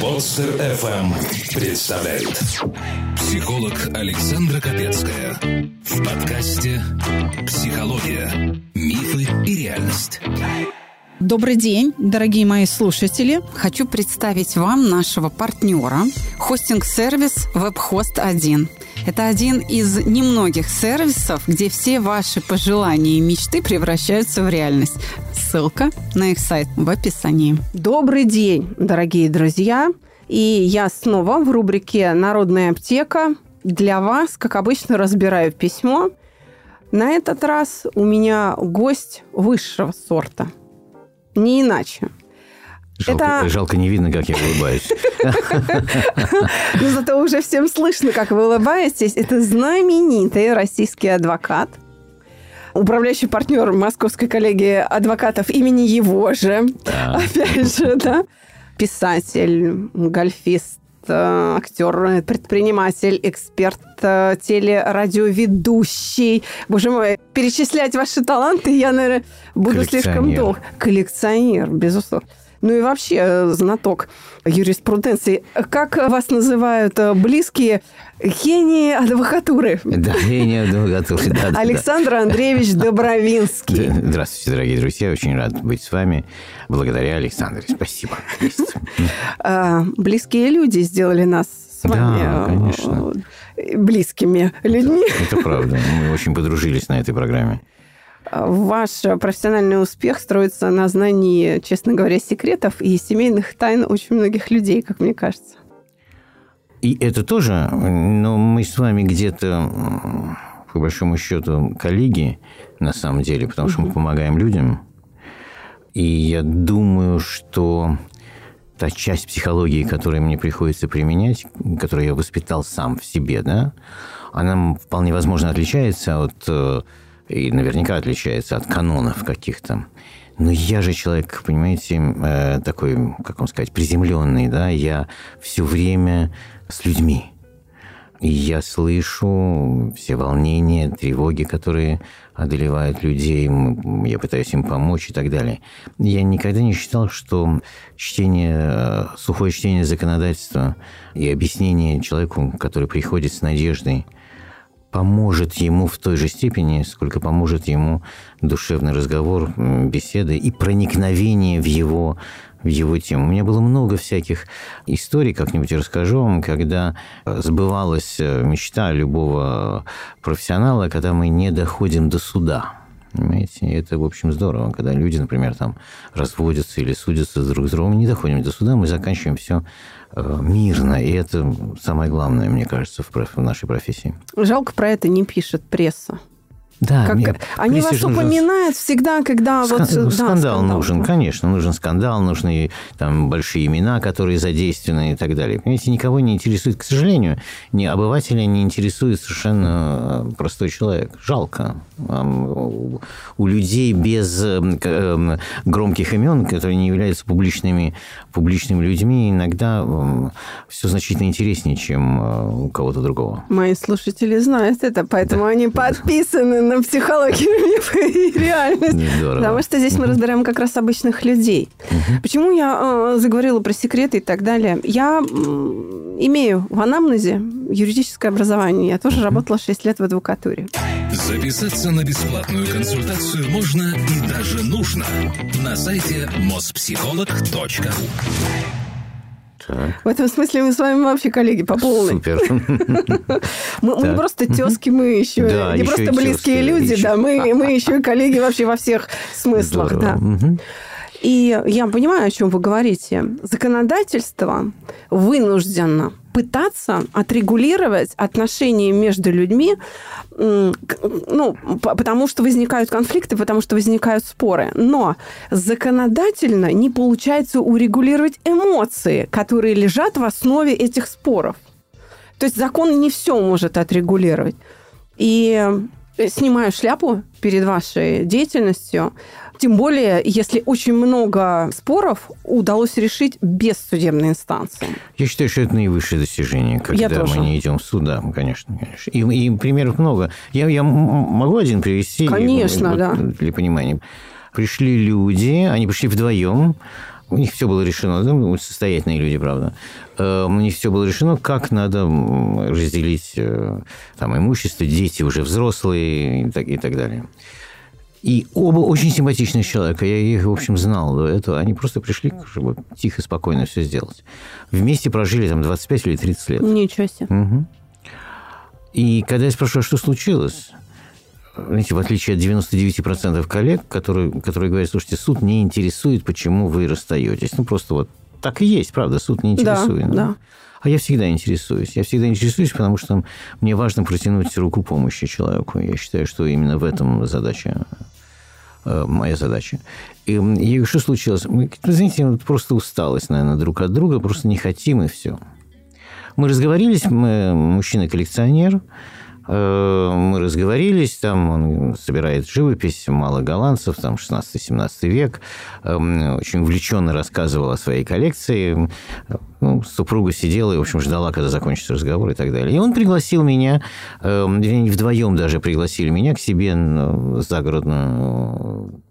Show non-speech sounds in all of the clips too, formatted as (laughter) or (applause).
Подстер FM представляет психолог Александра Капецкая в подкасте «Психология. Мифы и реальность». Добрый день, дорогие мои слушатели. Хочу представить вам нашего партнера – хостинг-сервис WebHost 1. Это один из немногих сервисов, где все ваши пожелания и мечты превращаются в реальность. Ссылка на их сайт в описании. Добрый день, дорогие друзья. И я снова в рубрике «Народная аптека». Для вас, как обычно, разбираю письмо. На этот раз у меня гость высшего сорта – не иначе. Жалко, это... жалко не видно, как я улыбаюсь. (laughs) Но зато уже всем слышно, как вы улыбаетесь. Это знаменитый российский адвокат, управляющий партнер московской коллегии адвокатов имени его же. Опять же, (laughs) да. Писатель, гольфист, э, актер, предприниматель, эксперт, э, телерадиоведущий. Боже мой, перечислять ваши таланты я, наверное, буду слишком долг. Коллекционер, безусловно. Ну и вообще э, знаток юриспруденции. Как вас называют близкие гении адвокатуры? Да, гении адвокатуры, да. Александр Андреевич Добровинский. Здравствуйте, дорогие друзья. Очень рад быть с вами. Благодаря Александре. Спасибо. Близкие люди сделали нас с вами. Да, конечно. Близкими людьми. Это правда. Мы очень подружились на этой программе. Ваш профессиональный успех строится на знании, честно говоря, секретов и семейных тайн очень многих людей, как мне кажется. И это тоже, но мы с вами где-то, по большому счету, коллеги, на самом деле, потому что мы помогаем людям. И я думаю, что та часть психологии, которую мне приходится применять, которую я воспитал сам в себе, да, она вполне возможно отличается от, э, и наверняка отличается от канонов каких-то. Но я же человек, понимаете, э, такой, как вам сказать, приземленный, да, я все время с людьми. Я слышу все волнения, тревоги, которые одолевают людей, я пытаюсь им помочь и так далее. Я никогда не считал, что чтение, сухое чтение законодательства и объяснение человеку, который приходит с надеждой, поможет ему в той же степени, сколько поможет ему душевный разговор, беседы и проникновение в его в его тему. У меня было много всяких историй, как-нибудь расскажу вам, когда сбывалась э, мечта любого профессионала, когда мы не доходим до суда. Понимаете? И это, в общем, здорово, когда люди, например, там разводятся или судятся друг с другом, мы не доходим до суда, мы заканчиваем все э, мирно. И это самое главное, мне кажется, в нашей профессии. Жалко, про это не пишет пресса. Да, как, мне, они вас нужен... упоминают всегда, когда Скан... вот... Да, скандал, скандал нужен, да. конечно, нужен скандал, нужны там большие имена, которые задействованы и так далее. Понимаете, никого не интересует, к сожалению, ни обывателя не интересует совершенно э, простой человек. Жалко. У людей без эм, громких имен, которые не являются публичными, публичными людьми, иногда все значительно интереснее, чем э, у кого-то другого. Мои слушатели знают это, поэтому да. они подписаны на психологию (laughs) мифа и реальность. Здорово. Потому что здесь мы разбираем как раз обычных людей. Почему я э, заговорила про секреты и так далее? Я имею в анамнезе юридическое образование. Я тоже работала 6 лет в адвокатуре. Записаться на бесплатную консультацию можно и даже нужно на сайте mospsycholog.ru так. В этом смысле мы с вами вообще коллеги по полной. Супер. (laughs) Мы, просто тески, мы еще не просто близкие люди, да, мы, еще и коллеги вообще во всех смыслах, да. И я понимаю, о чем вы говорите. Законодательство вынуждено пытаться отрегулировать отношения между людьми, ну, потому что возникают конфликты, потому что возникают споры. Но законодательно не получается урегулировать эмоции, которые лежат в основе этих споров. То есть закон не все может отрегулировать. И снимаю шляпу перед вашей деятельностью. Тем более, если очень много споров удалось решить без судебной инстанции. Я считаю, что это наивысшее достижение, когда мы не идем в суд, да, конечно. конечно. И, и примеров много. Я, я могу один привести? Конечно, вот, да. Для понимания. Пришли люди, они пришли вдвоем, у них все было решено, да, состоятельные люди, правда, у них все было решено, как надо разделить там, имущество, дети уже взрослые и так, и так далее. И оба очень симпатичных человека. Я их, в общем, знал до этого. Они просто пришли, чтобы тихо, спокойно все сделать. Вместе прожили там 25 или 30 лет. Ничего себе. Угу. И когда я спрашиваю, что случилось, знаете, в отличие от 99% коллег, которые, которые говорят, слушайте, суд не интересует, почему вы расстаетесь. Ну, просто вот так и есть, правда, суд не интересует. Да, да. А я всегда интересуюсь. Я всегда интересуюсь, потому что мне важно протянуть руку помощи человеку. Я считаю, что именно в этом задача моя задача. И, и что случилось? Мы, знаете, просто усталость, наверное, друг от друга, просто не хотим, и все. Мы разговорились, мы мужчина-коллекционер, Э, мы разговорились, там он собирает живопись, мало голландцев, там 16-17 век, эм, очень увлеченно рассказывал о своей коллекции. Ну, супруга сидела и, в общем, ждала, когда закончится разговор и так далее. И он пригласил меня, эм, вдвоем даже пригласили меня к себе в загородную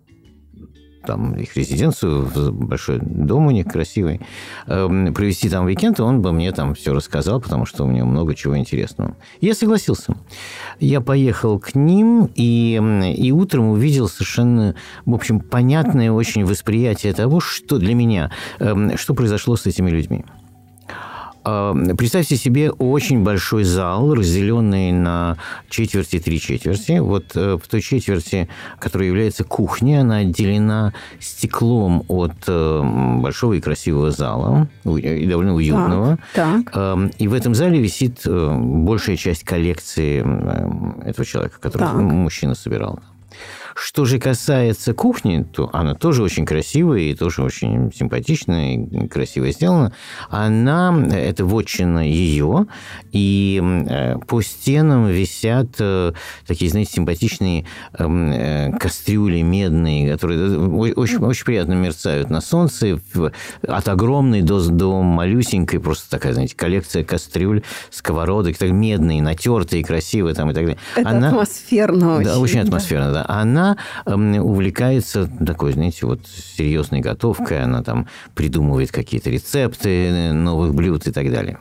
там их резиденцию, большой дом у них красивый, эм, провести там уикенд, он бы мне там все рассказал, потому что у него много чего интересного. Я согласился. Я поехал к ним и, и утром увидел совершенно, в общем, понятное очень восприятие того, что для меня, эм, что произошло с этими людьми. Представьте себе очень большой зал, разделенный на четверти, три четверти. Вот э, в той четверти, которая является кухней, она отделена стеклом от э, большого и красивого зала, и довольно уютного. Так, так. И в этом зале висит э, большая часть коллекции этого человека, который так. мужчина собирал. Что же касается кухни, то она тоже очень красивая и тоже очень симпатичная и красиво сделана. Она, это вотчина ее, и э, по стенам висят э, такие, знаете, симпатичные эм, э, кастрюли медные, которые очень, очень приятно мерцают на солнце, от огромной до, до малюсенькой, просто такая, знаете, коллекция кастрюль, сковородок, так, медные, натертые, красивые там и так далее. Это она, атмосферно очень. Да, очень атмосферно, да. Она она эм, увлекается такой, знаете, вот серьезной готовкой, она там придумывает какие-то рецепты новых блюд и так далее.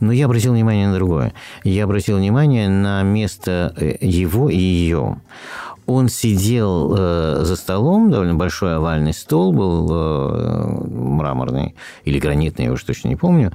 Но я обратил внимание на другое. Я обратил внимание на место э, его и ее он сидел э, за столом, довольно большой овальный стол был, э, мраморный или гранитный, я уж точно не помню,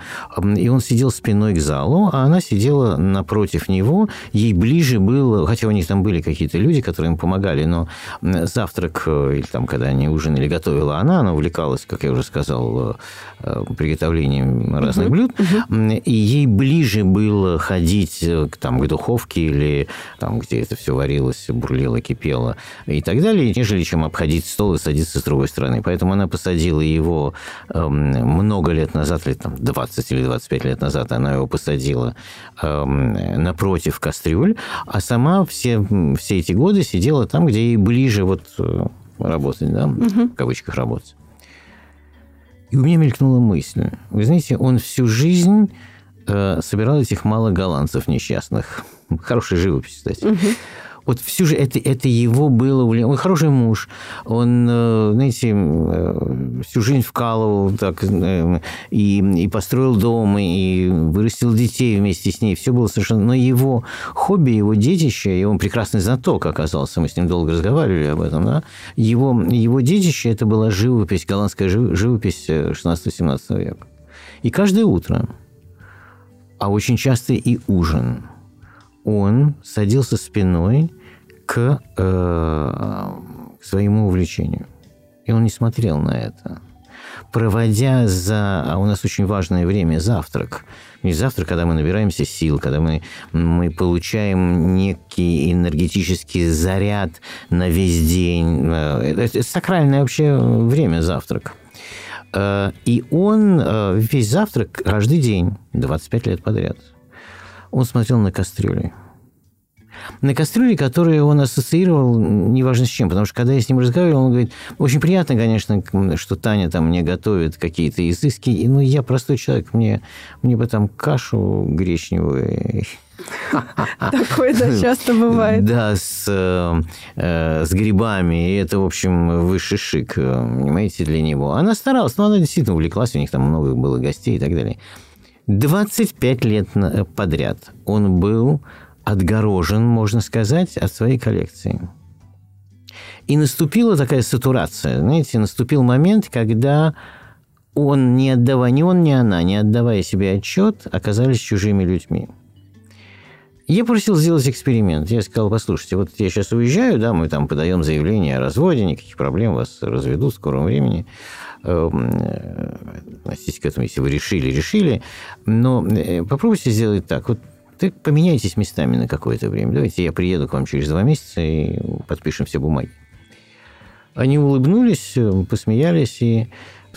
и он сидел спиной к залу, а она сидела напротив него, ей ближе было, хотя у них там были какие-то люди, которые им помогали, но завтрак, э, или там, когда они ужинали, готовила она, она увлекалась, как я уже сказал, э, э приготовлением разных блюд, и ей ближе было ходить э, там, к духовке или там, где это все варилось, бурлило, кипело, кипела и так далее, нежели чем обходить стол и садиться с другой стороны. Поэтому она посадила его э, много лет назад, лет там 20 или 25 лет назад, она его посадила э, напротив кастрюль, а сама все, все эти годы сидела там, где ей ближе вот э, работать, да, угу. в кавычках работать. И у меня мелькнула мысль. Вы знаете, он всю жизнь э, собирал этих мало голландцев несчастных. Хорошая живопись, кстати. Угу вот всю же это, это его было... Он хороший муж. Он, э, знаете, э, всю жизнь вкалывал так, э, и, и построил дом, и вырастил детей вместе с ней. Все было совершенно... Но его хобби, его детище, и он прекрасный знаток оказался, мы с ним долго разговаривали об этом, да? его, его детище – это была живопись, голландская живопись 16-17 века. И каждое утро, а очень часто и ужин – он садился спиной к, э, своему увлечению. И он не смотрел на это. Проводя за... А у нас очень важное время – завтрак. Не завтрак, когда мы набираемся сил, когда мы, мы получаем некий энергетический заряд на весь день. Э, это, это сакральное вообще время завтрак. Э, и он э, весь завтрак каждый день, 25 лет подряд, он смотрел на кастрюли – на кастрюле, которую он ассоциировал неважно с чем. Потому что когда я с ним разговаривал, он говорит, очень приятно, конечно, что Таня там мне готовит какие-то изыски, но ну, я простой человек, мне, мне бы там кашу гречневую (laughs) Такое, да, часто бывает. Да, с, э, с грибами. И это, в общем, высший шик, понимаете, для него. Она старалась, но она действительно увлеклась, у них там много было гостей и так далее. 25 лет подряд он был отгорожен, можно сказать, от своей коллекции. И наступила такая сатурация. Знаете, наступил момент, когда он, не отдавая, ни он, ни она, не отдавая себе отчет, оказались чужими людьми. Я просил сделать эксперимент. Я сказал, послушайте, вот я сейчас уезжаю, да, мы там подаем заявление о разводе, никаких проблем, вас разведут в скором времени. Эм, относитесь к этому, если вы решили, решили. Но э, попробуйте сделать так. Вот ты поменяйтесь местами на какое-то время. Давайте я приеду к вам через два месяца и подпишем все бумаги. Они улыбнулись, э, посмеялись и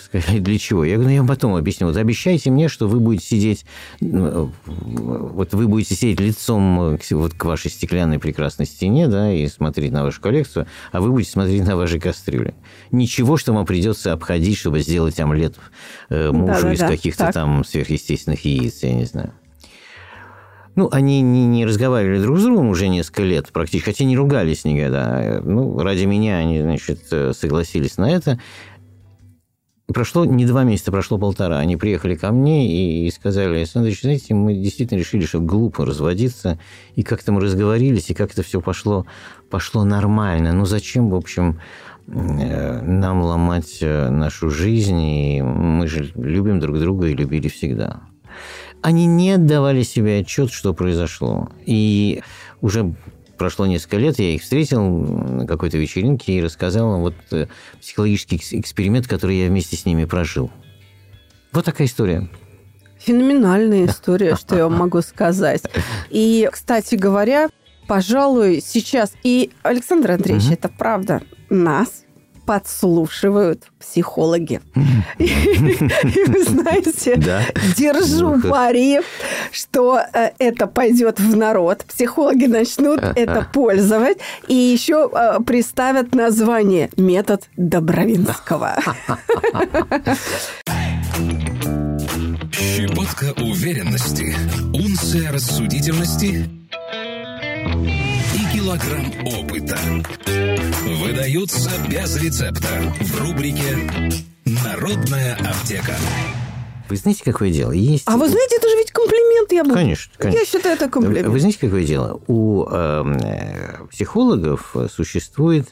сказали, для чего? Я говорю, ну, я вам потом объясню. Вот обещайте мне, что вы будете сидеть, ну, вот вы будете сидеть лицом вот к вашей стеклянной прекрасной стене, да, и смотреть на вашу коллекцию, а вы будете смотреть на ваши кастрюли. Ничего, что вам придется обходить, чтобы сделать омлет э, мужу да, из да, каких-то так. там сверхъестественных яиц, я не знаю. Ну, они не, не разговаривали друг с другом уже несколько лет практически, хотя не ругались никогда. Ну, ради меня они, значит, согласились на это. Прошло не два месяца, прошло полтора. Они приехали ко мне и сказали, Александр знаете, мы действительно решили, что глупо разводиться. И как-то мы разговорились, и как-то все пошло, пошло нормально. Ну, зачем, в общем, э, нам ломать э, нашу жизнь? И мы же любим друг друга и любили всегда. Они не отдавали себе отчет, что произошло. И уже прошло несколько лет, я их встретил на какой-то вечеринке и рассказал вот э, психологический эксперимент, который я вместе с ними прожил. Вот такая история. Феноменальная (laughs) история, что я вам могу сказать. И, кстати говоря, пожалуй, сейчас и Александр Андреевич, это правда, нас подслушивают психологи. (laughs) И вы знаете, держу ну, пари, что э, это пойдет в народ. Психологи начнут это пользовать и еще э, приставят название «Метод Добровинского». (laughs) Щепотка уверенности, унция рассудительности – килограмм опыта. Выдаются без рецепта в рубрике «Народная аптека». Вы знаете, какое дело? Есть... А вы знаете, это же ведь комплимент, я бы... Конечно, конечно. Я считаю, это комплимент. Вы знаете, какое дело? У эм, э, психологов существует,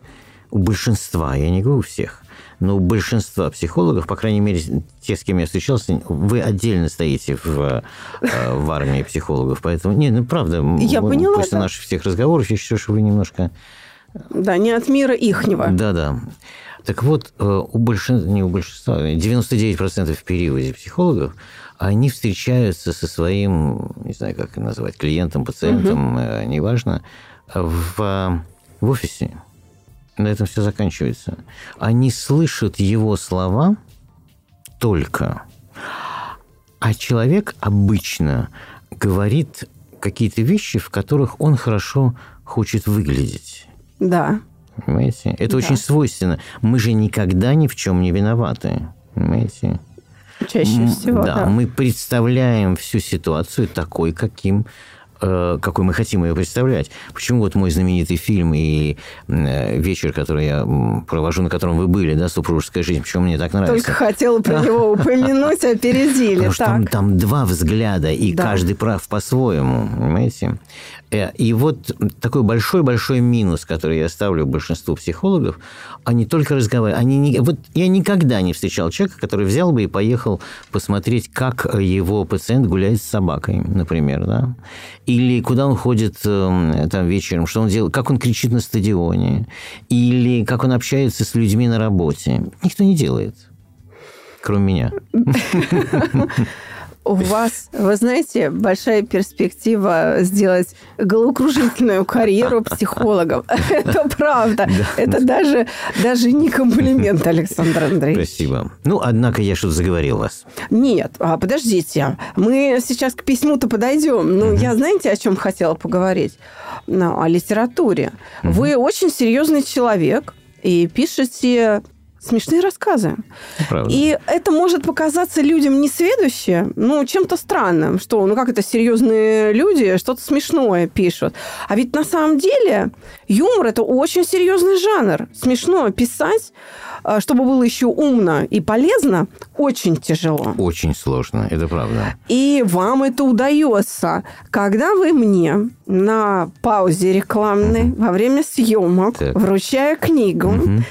у большинства, я не говорю у всех, но у большинства психологов, по крайней мере, те, с кем я встречался, вы отдельно стоите в, э, в армии психологов. Поэтому, не, ну, правда, я вы, поняла, после да. наших всех разговоров я считаю, что вы немножко... Да, не от мира ихнего. Да-да. Так вот, э, у большинства, не у большинства, 99% в периоде психологов, они встречаются со своим, не знаю, как назвать, клиентом, пациентом, угу. неважно, в, в офисе на этом все заканчивается. Они слышат его слова только, а человек обычно говорит какие-то вещи, в которых он хорошо хочет выглядеть. Да. Понимаете? Это да. очень свойственно. Мы же никогда ни в чем не виноваты. Понимаете? Чаще всего, да. да. Мы представляем всю ситуацию такой, каким какой мы хотим ее представлять. Почему вот мой знаменитый фильм и э, вечер, который я провожу, на котором вы были, да, «Супружеская жизнь», почему мне так нравится? Только хотела про (laughs) него упомянуть, опередили. Потому что там, там два взгляда, и каждый прав по-своему, понимаете? Э, и вот такой большой-большой минус, который я ставлю большинству психологов, они только разговаривают. Они не, вот я никогда не встречал человека, который взял бы и поехал посмотреть, как его пациент гуляет с собакой, например, да? Или куда он ходит эм, там вечером, что он делает, как он кричит на стадионе, или как он общается с людьми на работе. Никто не делает, кроме меня. (laughs) у (laughs) вас, вы знаете, большая перспектива сделать головокружительную карьеру психологом. (laughs) Это правда. Это даже, даже не комплимент, Александр Андреевич. Спасибо. Ну, однако я что-то заговорил вас. Нет, а подождите. Мы сейчас к письму-то подойдем. Ну, я знаете, о чем хотела поговорить? Ну, о литературе. Вы очень серьезный человек и пишете смешные рассказы. Правда. И это может показаться людям несведущим, ну, чем-то странным, что, ну, как это, серьезные люди что-то смешное пишут. А ведь на самом деле юмор – это очень серьезный жанр. Смешно писать, а, чтобы было еще умно и полезно, очень тяжело. Очень сложно, это правда. И вам это удается. Когда вы мне на паузе рекламной, во время съемок, так. вручая книгу, угу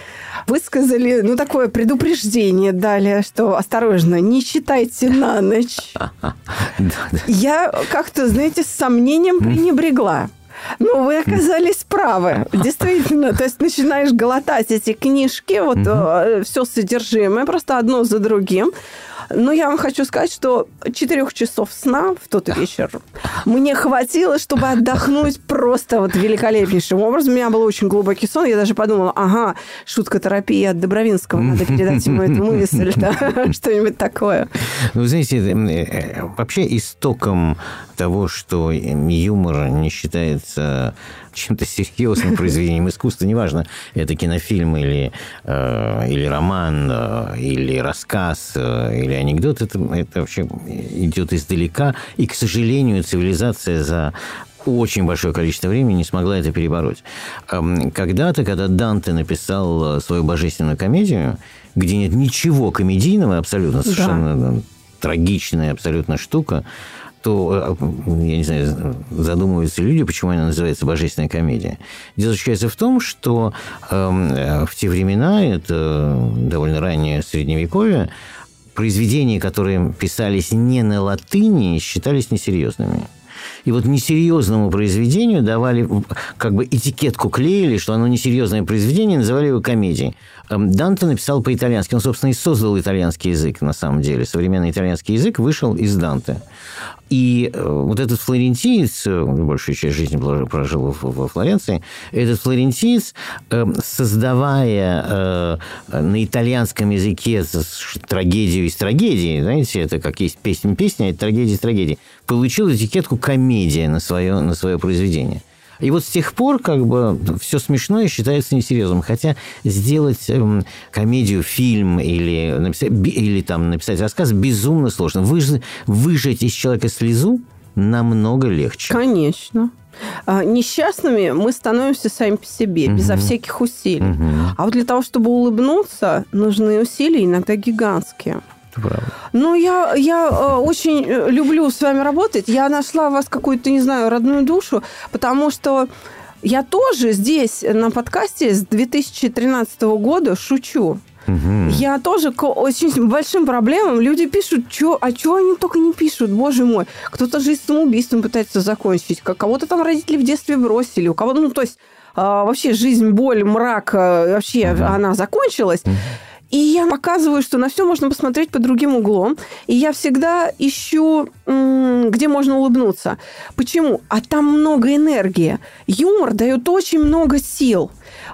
высказали, ну, такое предупреждение дали, что осторожно, не читайте на ночь. (laughs) Я как-то, знаете, с сомнением пренебрегла. Но вы оказались правы. Действительно, то есть начинаешь глотать эти книжки, вот угу. все содержимое, просто одно за другим. Но я вам хочу сказать, что четырех часов сна в тот вечер мне хватило, чтобы отдохнуть просто вот великолепнейшим образом. У меня был очень глубокий сон. Я даже подумала, ага, шутка терапии от Добровинского. Надо передать ему эту мысль, (laughs) да, что-нибудь такое. Ну, знаете, э, вообще истоком того, что юмор не считается чем-то серьезным произведением искусства, неважно, это кинофильм или, э, или роман, э, или рассказ, э, или анекдот, это, это вообще идет издалека. И, к сожалению, цивилизация за очень большое количество времени не смогла это перебороть. Эм, когда-то, когда Данте написал свою божественную комедию, где нет ничего комедийного абсолютно, совершенно да. трагичная абсолютно штука, то, э, я не знаю, задумываются люди, почему она называется «Божественная комедия». Дело заключается в том, что эм, в те времена, это довольно раннее Средневековье, произведения, которые писались не на латыни, считались несерьезными. И вот несерьезному произведению давали, как бы этикетку клеили, что оно несерьезное произведение, называли его комедией. Эм, Данте написал по-итальянски. Он, собственно, и создал итальянский язык, на самом деле. Современный итальянский язык вышел из Данте. И э, вот этот флорентиец, э, большую часть жизни прожил во Флоренции, этот флорентиец, эм, создавая э, на итальянском языке трагедию из трагедии, знаете, это как есть песня-песня, это трагедия из трагедии, получил этикетку комедия на свое, на свое произведение. И вот с тех пор как бы все смешное считается несерьезным. Хотя сделать эм, комедию, фильм или написать, или там написать рассказ безумно сложно. Выж, выжать из человека слезу намного легче. Конечно. А, несчастными мы становимся сами по себе, угу. безо всяких усилий. Угу. А вот для того, чтобы улыбнуться, нужны усилия иногда гигантские правда. Ну, я, я э, очень э, люблю с вами работать. Я нашла у вас какую-то, не знаю, родную душу, потому что я тоже здесь на подкасте с 2013 года шучу. Угу. Я тоже к очень большим проблемам. Люди пишут, чё, а что они только не пишут, боже мой. Кто-то жизнь самоубийством пытается закончить, кого-то там родители в детстве бросили, у кого-то, ну, то есть а, вообще жизнь, боль, мрак, э, вообще угу. она закончилась. Угу. И я показываю, что на все можно посмотреть под другим углом. И я всегда ищу, где можно улыбнуться. Почему? А там много энергии. Юмор дает очень много сил.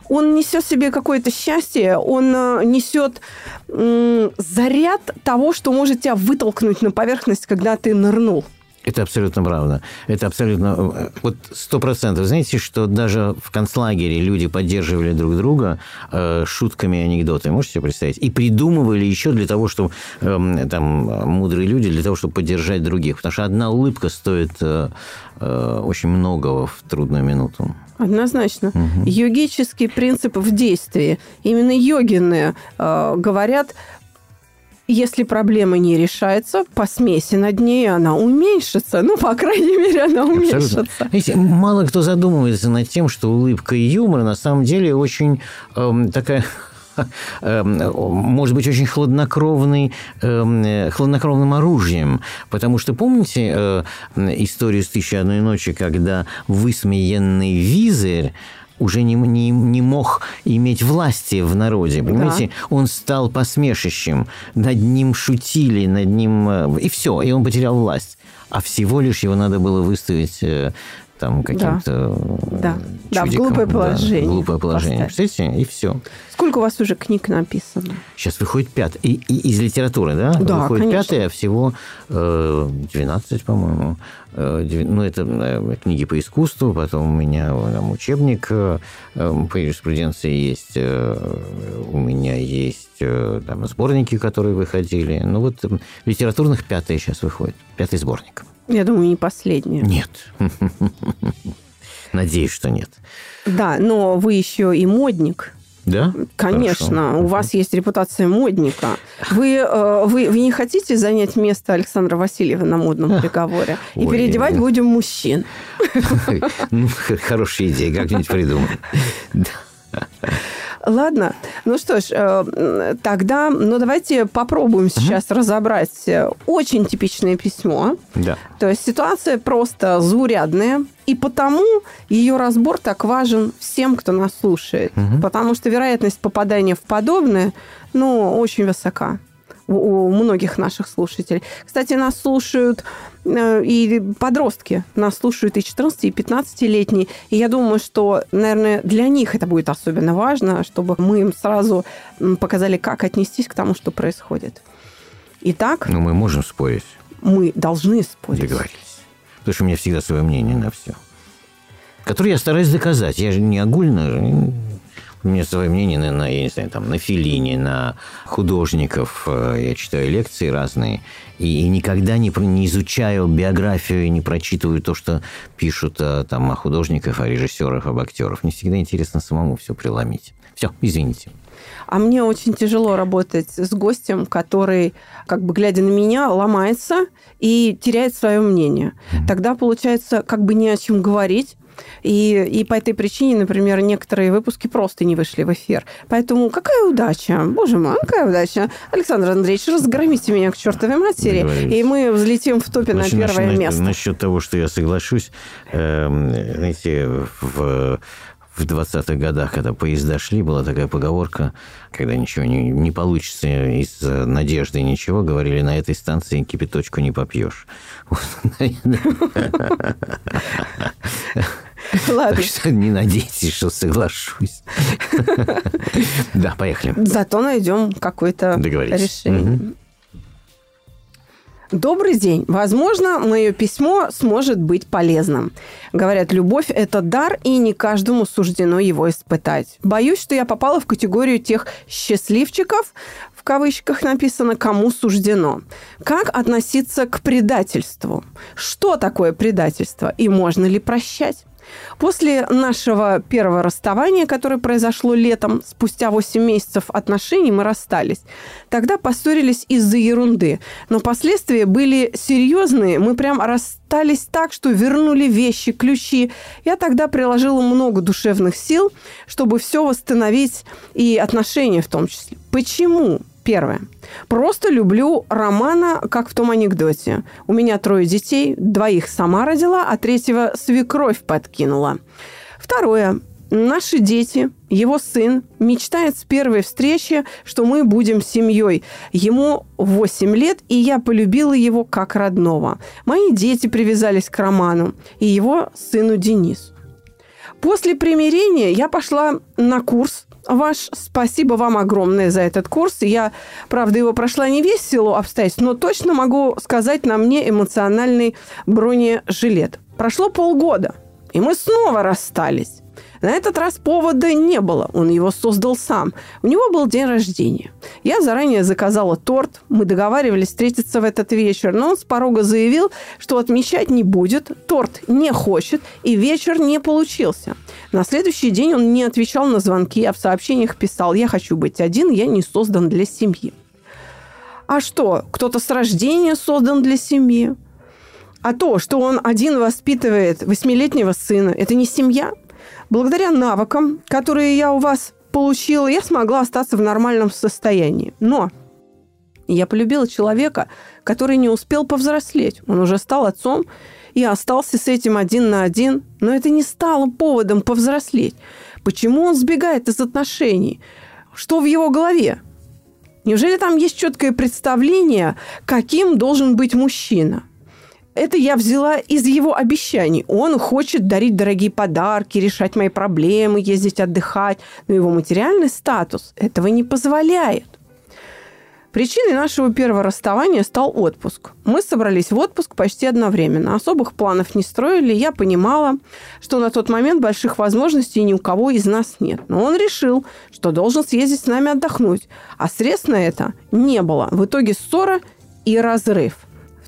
Он несет себе какое-то счастье, он э, несет заряд того, что может тебя вытолкнуть на поверхность, когда ты нырнул. Это абсолютно правда. Это абсолютно... Э, вот сто процентов. Знаете, что даже в концлагере люди поддерживали друг друга э, шутками и анекдотами. Можете себе представить? И придумывали еще для того, чтобы... Э, там, мудрые люди для того, чтобы поддержать других. Потому что одна улыбка стоит э, э, очень многого в трудную минуту. Однозначно. Угу. Йогический принцип в действии. Именно йогины э, говорят если проблема не решается, по смеси над ней она уменьшится. Ну, по крайней мере, она уменьшится. Видите, мало кто задумывается над тем, что улыбка и юмор на самом деле очень эм, такая (laughs) эм, может быть очень хладнокровный, эм, хладнокровным оружием. Потому что помните э, историю с «Тысячи одной ночи», когда высмеянный визырь уже не, не, не мог иметь власти в народе, понимаете? Да. Он стал посмешищем, над ним шутили, над ним... Э, и все, и он потерял власть. А всего лишь его надо было выставить э, там каким-то да. Да. да, в глупое положение. Да, глупое положение. Представляете? И все. Сколько у вас уже книг написано? Сейчас выходит пятая. И, и из литературы, да? Да, Выходит конечно. пятая, а всего э, 12, по-моему. Э, ну, это э, книги по искусству, потом у меня там, учебник э, по юриспруденции есть, э, у меня есть э, там, сборники, которые выходили. Ну, вот э, литературных пятая сейчас выходит. Пятый сборник. Я думаю, не последняя. Нет. Надеюсь, что нет. Да, но вы еще и модник. Да? Конечно, Хорошо. у вас есть репутация модника. Вы, э, вы, вы не хотите занять место Александра Васильева на модном приговоре? И Ой, переодевать будем мужчин. (laughs) Ну, хорошая идея, как-нибудь придумаем. (laughs) Ладно. Ну что ж, э, тогда, ну давайте попробуем сейчас угу. разобрать э, очень типичное письмо. Да. То есть ситуация просто заурядная, и потому ее разбор так важен всем, кто нас слушает. Угу. Потому что вероятность попадания в подобное, ну, очень высока у многих наших слушателей. Кстати, нас слушают э, и подростки, нас слушают и 14, и 15-летние. И я думаю, что, наверное, для них это будет особенно важно, чтобы мы им сразу показали, как отнестись к тому, что происходит. Итак... Ну, мы можем спорить. Мы должны спорить. Договорились. Потому что у меня всегда свое мнение на все. Которое я стараюсь доказать. Я же не огульно меня свое мнение на, на, я не знаю, там, на Филине, на художников. Э, я читаю лекции разные. И, и никогда не, не изучаю биографию и не прочитываю то, что пишут э, там, о художниках, о режиссерах, об актерах. Мне всегда интересно самому все преломить. Все, извините. А мне очень тяжело работать с гостем, который, как бы глядя на меня, ломается и теряет свое мнение. Тогда получается как бы не о чем говорить, и, и по этой причине, например, некоторые выпуски просто не вышли в эфир. Поэтому какая удача, боже мой, какая удача. Александр Андреевич, разгромите меня к чертовой матери, и мы взлетим в топе Значит, на первое насчет, место. Насчет того, что я соглашусь, э, знаете, в в 20-х годах, когда поезда шли, была такая поговорка, когда ничего не, не получится из надежды ничего, говорили, на этой станции кипяточку не попьешь. (laughs) (laughs) (laughs) Ладно. Так что не надейтесь, что соглашусь. (laughs) Да, поехали. Зато найдем какое-то решение. Добрый день. Возможно, мое письмо сможет быть полезным. Говорят, любовь – это дар, и не каждому суждено его испытать. Боюсь, что я попала в категорию тех счастливчиков, в кавычках написано, кому суждено. Как относиться к предательству? Что такое предательство и можно ли прощать? После нашего первого расставания, которое произошло летом, спустя 8 месяцев отношений, мы расстались. Тогда поссорились из-за ерунды. Но последствия были серьезные. Мы прям расстались так, что вернули вещи, ключи. Я тогда приложила много душевных сил, чтобы все восстановить и отношения в том числе. Почему? Первое. Просто люблю Романа, как в том анекдоте. У меня трое детей, двоих сама родила, а третьего свекровь подкинула. Второе. Наши дети, его сын, мечтает с первой встречи, что мы будем семьей. Ему 8 лет, и я полюбила его как родного. Мои дети привязались к Роману и его сыну Денису. После примирения я пошла на курс ваш. Спасибо вам огромное за этот курс. Я, правда, его прошла не весь силу обстоятельств, но точно могу сказать на мне эмоциональный бронежилет. Прошло полгода, и мы снова расстались. На этот раз повода не было, он его создал сам. У него был день рождения. Я заранее заказала торт, мы договаривались встретиться в этот вечер, но он с порога заявил, что отмечать не будет, торт не хочет, и вечер не получился. На следующий день он не отвечал на звонки, а в сообщениях писал «Я хочу быть один, я не создан для семьи». А что, кто-то с рождения создан для семьи? А то, что он один воспитывает восьмилетнего сына, это не семья? Благодаря навыкам, которые я у вас получила, я смогла остаться в нормальном состоянии. Но я полюбила человека, который не успел повзрослеть. Он уже стал отцом и остался с этим один на один. Но это не стало поводом повзрослеть. Почему он сбегает из отношений? Что в его голове? Неужели там есть четкое представление, каким должен быть мужчина? Это я взяла из его обещаний. Он хочет дарить дорогие подарки, решать мои проблемы, ездить отдыхать. Но его материальный статус этого не позволяет. Причиной нашего первого расставания стал отпуск. Мы собрались в отпуск почти одновременно. Особых планов не строили. Я понимала, что на тот момент больших возможностей ни у кого из нас нет. Но он решил, что должен съездить с нами отдохнуть. А средств на это не было. В итоге ссора и разрыв.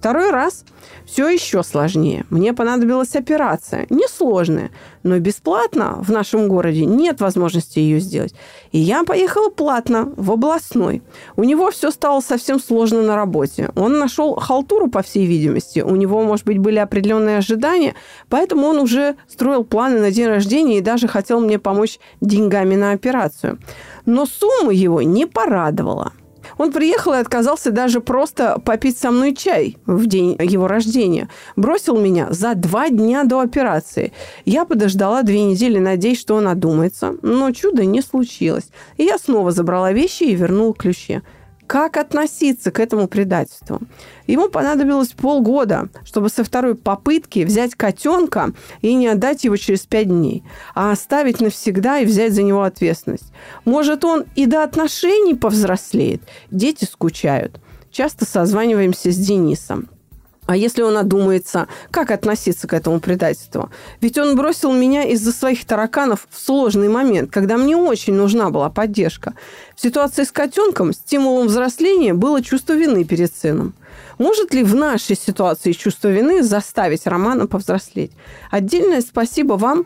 Второй раз все еще сложнее. Мне понадобилась операция. Несложная, но бесплатно в нашем городе нет возможности ее сделать. И я поехала платно в областной. У него все стало совсем сложно на работе. Он нашел халтуру, по всей видимости. У него, может быть, были определенные ожидания, поэтому он уже строил планы на день рождения и даже хотел мне помочь деньгами на операцию. Но сумма его не порадовала. Он приехал и отказался даже просто попить со мной чай в день его рождения. Бросил меня за два дня до операции. Я подождала две недели, надеясь, что он одумается, но чуда не случилось. И я снова забрала вещи и вернула ключи как относиться к этому предательству. Ему понадобилось полгода, чтобы со второй попытки взять котенка и не отдать его через пять дней, а оставить навсегда и взять за него ответственность. Может, он и до отношений повзрослеет. Дети скучают. Часто созваниваемся с Денисом. А если он одумается, как относиться к этому предательству? Ведь он бросил меня из-за своих тараканов в сложный момент, когда мне очень нужна была поддержка. В ситуации с котенком стимулом взросления было чувство вины перед сыном. Может ли в нашей ситуации чувство вины заставить Романа повзрослеть? Отдельное спасибо вам.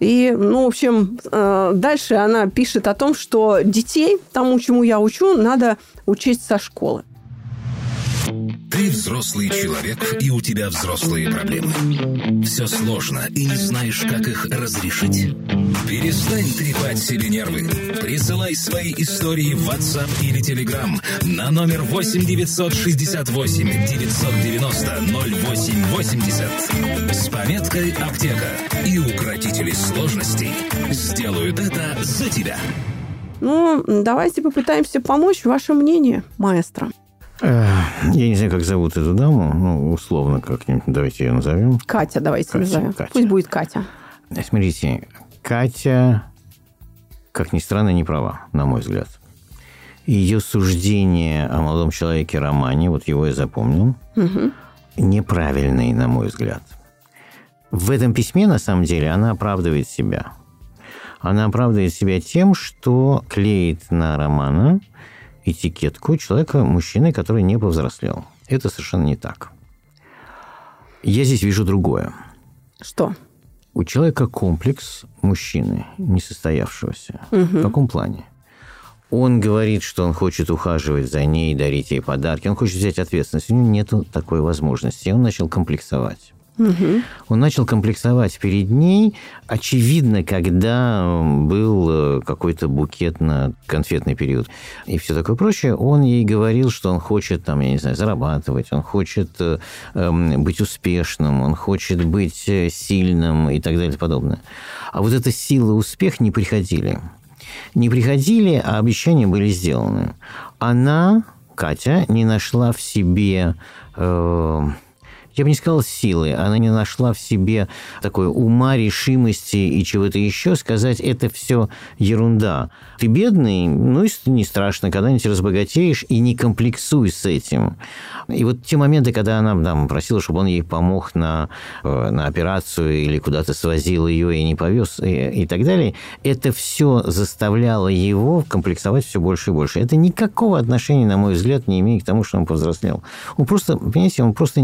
И, ну, в общем, э, дальше она пишет о том, что детей, тому, чему я учу, надо учить со школы. Ты взрослый человек, и у тебя взрослые проблемы. Все сложно, и не знаешь, как их разрешить. Перестань трепать себе нервы. Присылай свои истории в WhatsApp или Telegram на номер 8 968 990 0880 с пометкой «Аптека». И укротители сложностей сделают это за тебя. Ну, давайте попытаемся помочь. Ваше мнение, маэстро. Я не знаю, как зовут эту даму, ну, условно как-нибудь, давайте ее назовем. Катя, давайте Катя, назовем. Катя. Пусть будет Катя. Смотрите, Катя, как ни странно, не права, на мой взгляд. Ее суждение о молодом человеке Романе, вот его я запомнил, угу. неправильный, на мой взгляд. В этом письме, на самом деле, она оправдывает себя. Она оправдывает себя тем, что клеит на Романа – этикетку человека, мужчины, который не повзрослел. Это совершенно не так. Я здесь вижу другое. Что? У человека комплекс мужчины, несостоявшегося. Угу. В каком плане? Он говорит, что он хочет ухаживать за ней, дарить ей подарки. Он хочет взять ответственность. У него нет такой возможности. Он начал комплексовать. Угу. Он начал комплексовать перед ней. Очевидно, когда был э, какой-то букет на конфетный период и все такое прочее, он ей говорил, что он хочет, там, я не знаю, зарабатывать, он хочет э, эм, быть успешным, он хочет быть э, сильным и так далее и подобное. А вот эта сила и успех не приходили. Не приходили, а обещания были сделаны. Она, Катя, не нашла в себе... Э, я бы не сказал силы, она не нашла в себе такой ума, решимости и чего-то еще сказать, это все ерунда. Ты бедный, ну и не страшно, когда-нибудь разбогатеешь и не комплексуй с этим. И вот те моменты, когда она там, просила, чтобы он ей помог на, э, на операцию или куда-то свозил ее и не повез и, и так далее, это все заставляло его комплексовать все больше и больше. Это никакого отношения, на мой взгляд, не имеет к тому, что он повзрослел. Он просто, понимаете, он просто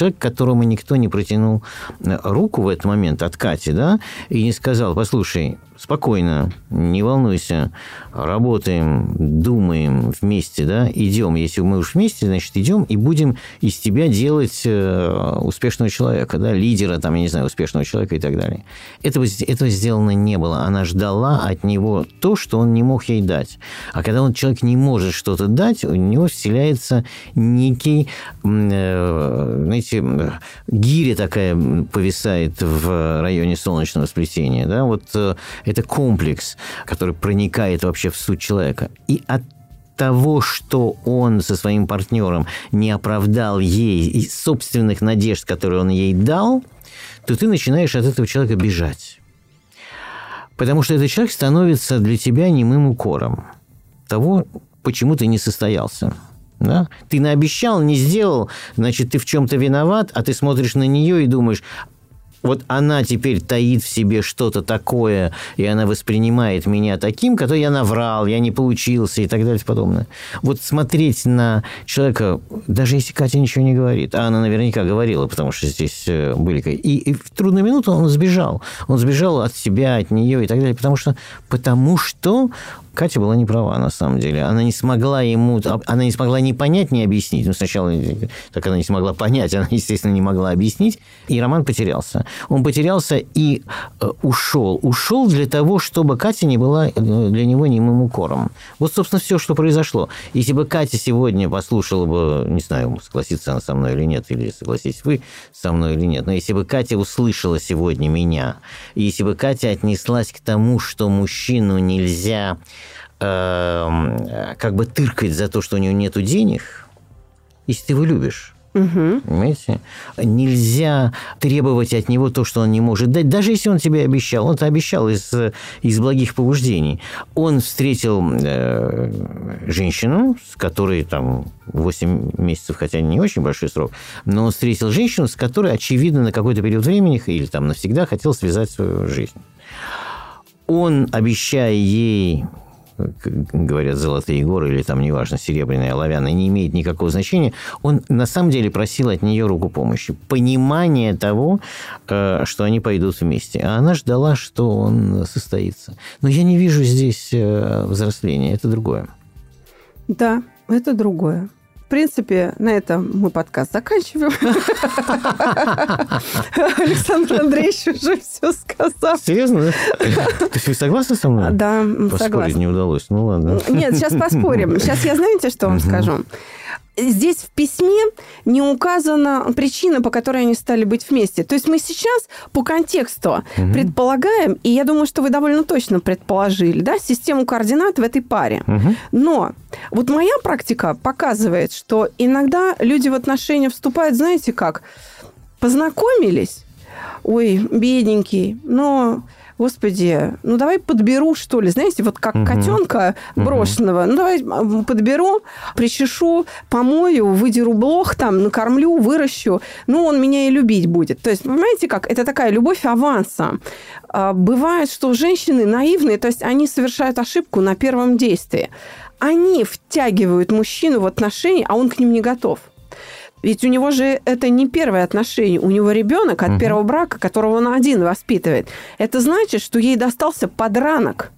человек, которому никто не протянул э, руку в этот момент от Кати, да, и не сказал, послушай, спокойно, не волнуйся, работаем, думаем вместе, да, идем. Если мы уж вместе, значит, идем и будем из тебя делать э, успешного человека, да, лидера, там, я не знаю, успешного человека и так далее. Этого, этого сделано не было. Она ждала от него то, что он не мог ей дать. А когда он, человек не может что-то дать, у него вселяется некий, э, знаете, гиря такая повисает в районе солнечного сплетения, да, вот э, это комплекс, который проникает вообще в суть человека. И от того, что он со своим партнером не оправдал ей собственных надежд, которые он ей дал, то ты начинаешь от этого человека бежать. Потому что этот человек становится для тебя немым укором того, почему ты не состоялся. Да? Ты наобещал, не сделал, значит, ты в чем-то виноват, а ты смотришь на нее и думаешь, вот она теперь таит в себе что-то такое, и она воспринимает меня таким, который я наврал, я не получился и так далее и подобное. Вот смотреть на человека, даже если Катя ничего не говорит, а она наверняка говорила, потому что здесь э, были... И, и в трудную минуту он сбежал. Он сбежал от себя, от нее и так далее, потому что, потому что Катя была не права, на самом деле. Она не смогла ему... Она не смогла ни понять, ни объяснить. Ну, сначала так она не смогла понять, она, естественно, не могла объяснить. И Роман потерялся. Он потерялся и э, ушел. Ушел для того, чтобы Катя не была э, для него немым укором. Вот, собственно, все, что произошло. Если бы Катя сегодня послушала бы, не знаю, согласится она со мной или нет, или согласитесь вы со мной или нет, но если бы Катя услышала сегодня меня, если бы Катя отнеслась к тому, что мужчину нельзя Эм, как бы тыркать за то, что у него нет денег, если ты его любишь. Угу. Понимаете? Нельзя требовать от него то, что он не может дать, даже если он тебе обещал. Он это обещал из, из благих побуждений. Он встретил э, женщину, с которой там 8 месяцев, хотя не очень большой срок, но он встретил женщину, с которой, очевидно, на какой-то период времени или там навсегда хотел связать свою жизнь. Он, обещая ей говорят, золотые горы или там, неважно, серебряные, оловянные, не имеет никакого значения. Он на самом деле просил от нее руку помощи. Понимание того, э, что они пойдут вместе. А она ждала, что он состоится. Но я не вижу здесь э, взросления. Это другое. Да, это другое принципе, на этом мы подкаст заканчиваем. (laughs) Александр Андреевич уже все сказал. Серьезно, да? То есть вы согласны со мной? Да, согласна. не удалось. Ну ладно. Нет, сейчас поспорим. Сейчас я знаете, что вам скажу? Здесь в письме не указана причина, по которой они стали быть вместе. То есть мы сейчас по контексту угу. предполагаем, и я думаю, что вы довольно точно предположили, да, систему координат в этой паре. Угу. Но вот моя практика показывает, что иногда люди в отношения вступают, знаете как, познакомились, ой, бедненький, но господи, ну давай подберу, что ли, знаете, вот как угу. котенка брошенного, угу. ну давай подберу, причешу, помою, выдеру блох там, накормлю, выращу, ну он меня и любить будет. То есть, понимаете, как это такая любовь аванса. А, бывает, что женщины наивные, то есть они совершают ошибку на первом действии. Они втягивают мужчину в отношения, а он к ним не готов. Ведь у него же это не первое отношение. У него ребенок от угу. первого брака, которого он один воспитывает. Это значит, что ей достался подранок.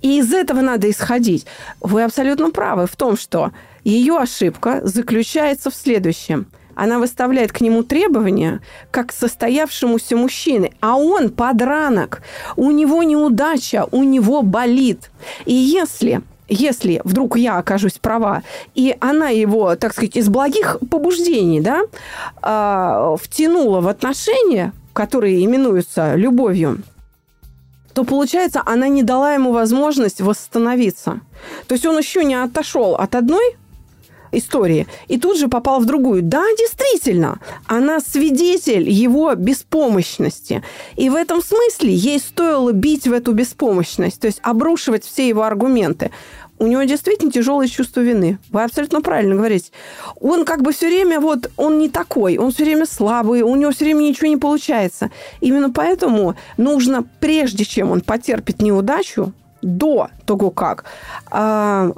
И из этого надо исходить. Вы абсолютно правы в том, что ее ошибка заключается в следующем. Она выставляет к нему требования как к состоявшемуся мужчине, а он подранок. У него неудача, у него болит. И если если вдруг я окажусь права, и она его, так сказать, из благих побуждений, да, э, втянула в отношения, которые именуются любовью, то получается, она не дала ему возможность восстановиться. То есть он еще не отошел от одной истории и тут же попал в другую. Да, действительно, она свидетель его беспомощности. И в этом смысле ей стоило бить в эту беспомощность, то есть обрушивать все его аргументы у него действительно тяжелое чувство вины. Вы абсолютно правильно говорите. Он как бы все время вот, он не такой, он все время слабый, у него все время ничего не получается. Именно поэтому нужно, прежде чем он потерпит неудачу, до того, как а,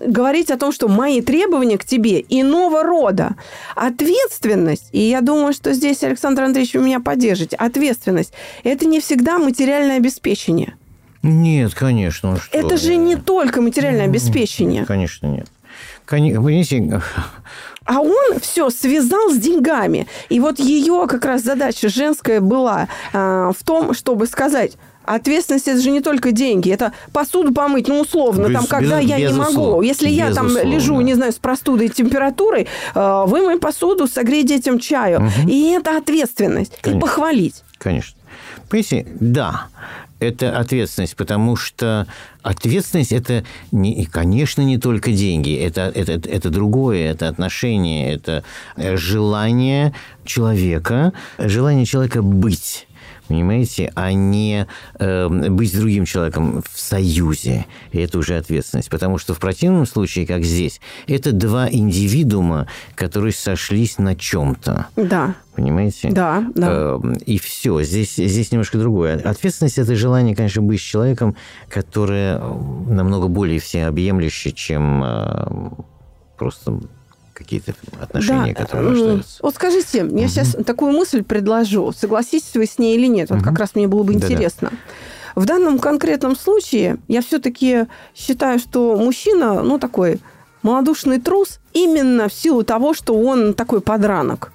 говорить о том, что мои требования к тебе иного рода. Ответственность, и я думаю, что здесь Александр Андреевич у меня поддержите, ответственность – это не всегда материальное обеспечение. Нет, конечно. Что? Это же не только материальное обеспечение. Конечно, нет. Понимаете, а он все связал с деньгами. И вот ее как раз задача женская была э, в том, чтобы сказать, Ответственность это же не только деньги, это посуду помыть, ну условно, без, там, когда без, я не могу. Если я там лежу, не знаю, с простудой и температурой, э, вымой посуду, согрей детям чаю. Угу. И это ответственность. Конечно. И похвалить. Конечно. Понимаете, да, это ответственность, потому что ответственность это, не, конечно, не только деньги, это, это, это другое, это отношение, это желание человека, желание человека быть понимаете, а не э, быть с другим человеком в союзе. И это уже ответственность. Потому что в противном случае, как здесь, это два индивидуума, которые сошлись на чем-то. Да. Понимаете? Да, да. Э, и все. Здесь, здесь немножко другое. Ответственность – это желание, конечно, быть с человеком, которое намного более всеобъемлющее, чем э, просто какие-то отношения, да. которые рождаются. Вот скажите, я угу. сейчас такую мысль предложу. Согласитесь вы с ней или нет? Вот угу. как раз мне было бы интересно. Да-да. В данном конкретном случае я все-таки считаю, что мужчина, ну, такой малодушный трус именно в силу того, что он такой подранок.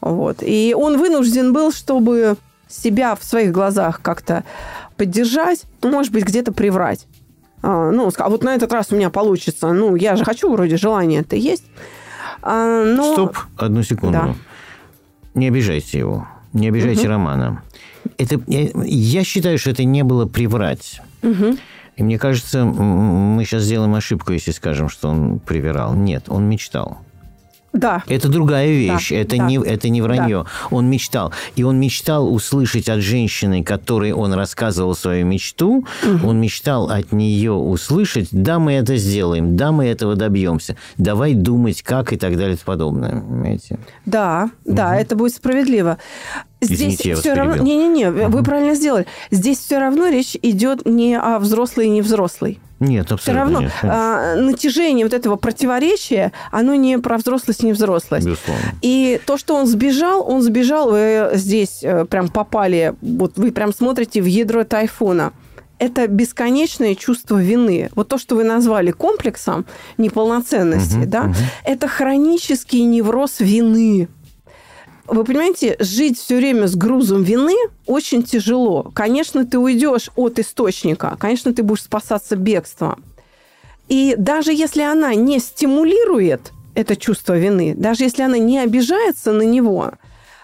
Вот. И он вынужден был, чтобы себя в своих глазах как-то поддержать, ну, может быть, где-то приврать. А, ну, а вот на этот раз у меня получится. Ну, я же хочу, вроде желание-то есть. А, но... Стоп, одну секунду. Да. Не обижайте его. Не обижайте угу. Романа. Это, я, я считаю, что это не было приврать. Угу. И мне кажется, мы сейчас сделаем ошибку, если скажем, что он привирал. Нет, он мечтал. Да. Это другая вещь, да, это, да. Не, это не вранье. Да. Он мечтал. И он мечтал услышать от женщины, которой он рассказывал свою мечту, угу. он мечтал от нее услышать, да, мы это сделаем, да, мы этого добьемся, давай думать, как и так далее и подобное. Понимаете? Да, угу. да, это будет справедливо. Здесь Извините, все равно... Не-не-не, угу. вы правильно сделали. Здесь все равно речь идет не о взрослой и не взрослой. Нет, абсолютно Все равно нет, а, натяжение вот этого противоречия, оно не про взрослость и не взрослость. Безусловно. И то, что он сбежал, он сбежал, вы здесь э, прям попали, вот вы прям смотрите в ядро тайфуна это бесконечное чувство вины. Вот то, что вы назвали комплексом неполноценности, угу, да, угу. это хронический невроз вины. Вы понимаете, жить все время с грузом вины очень тяжело. Конечно, ты уйдешь от источника, конечно, ты будешь спасаться бегством. И даже если она не стимулирует это чувство вины, даже если она не обижается на него,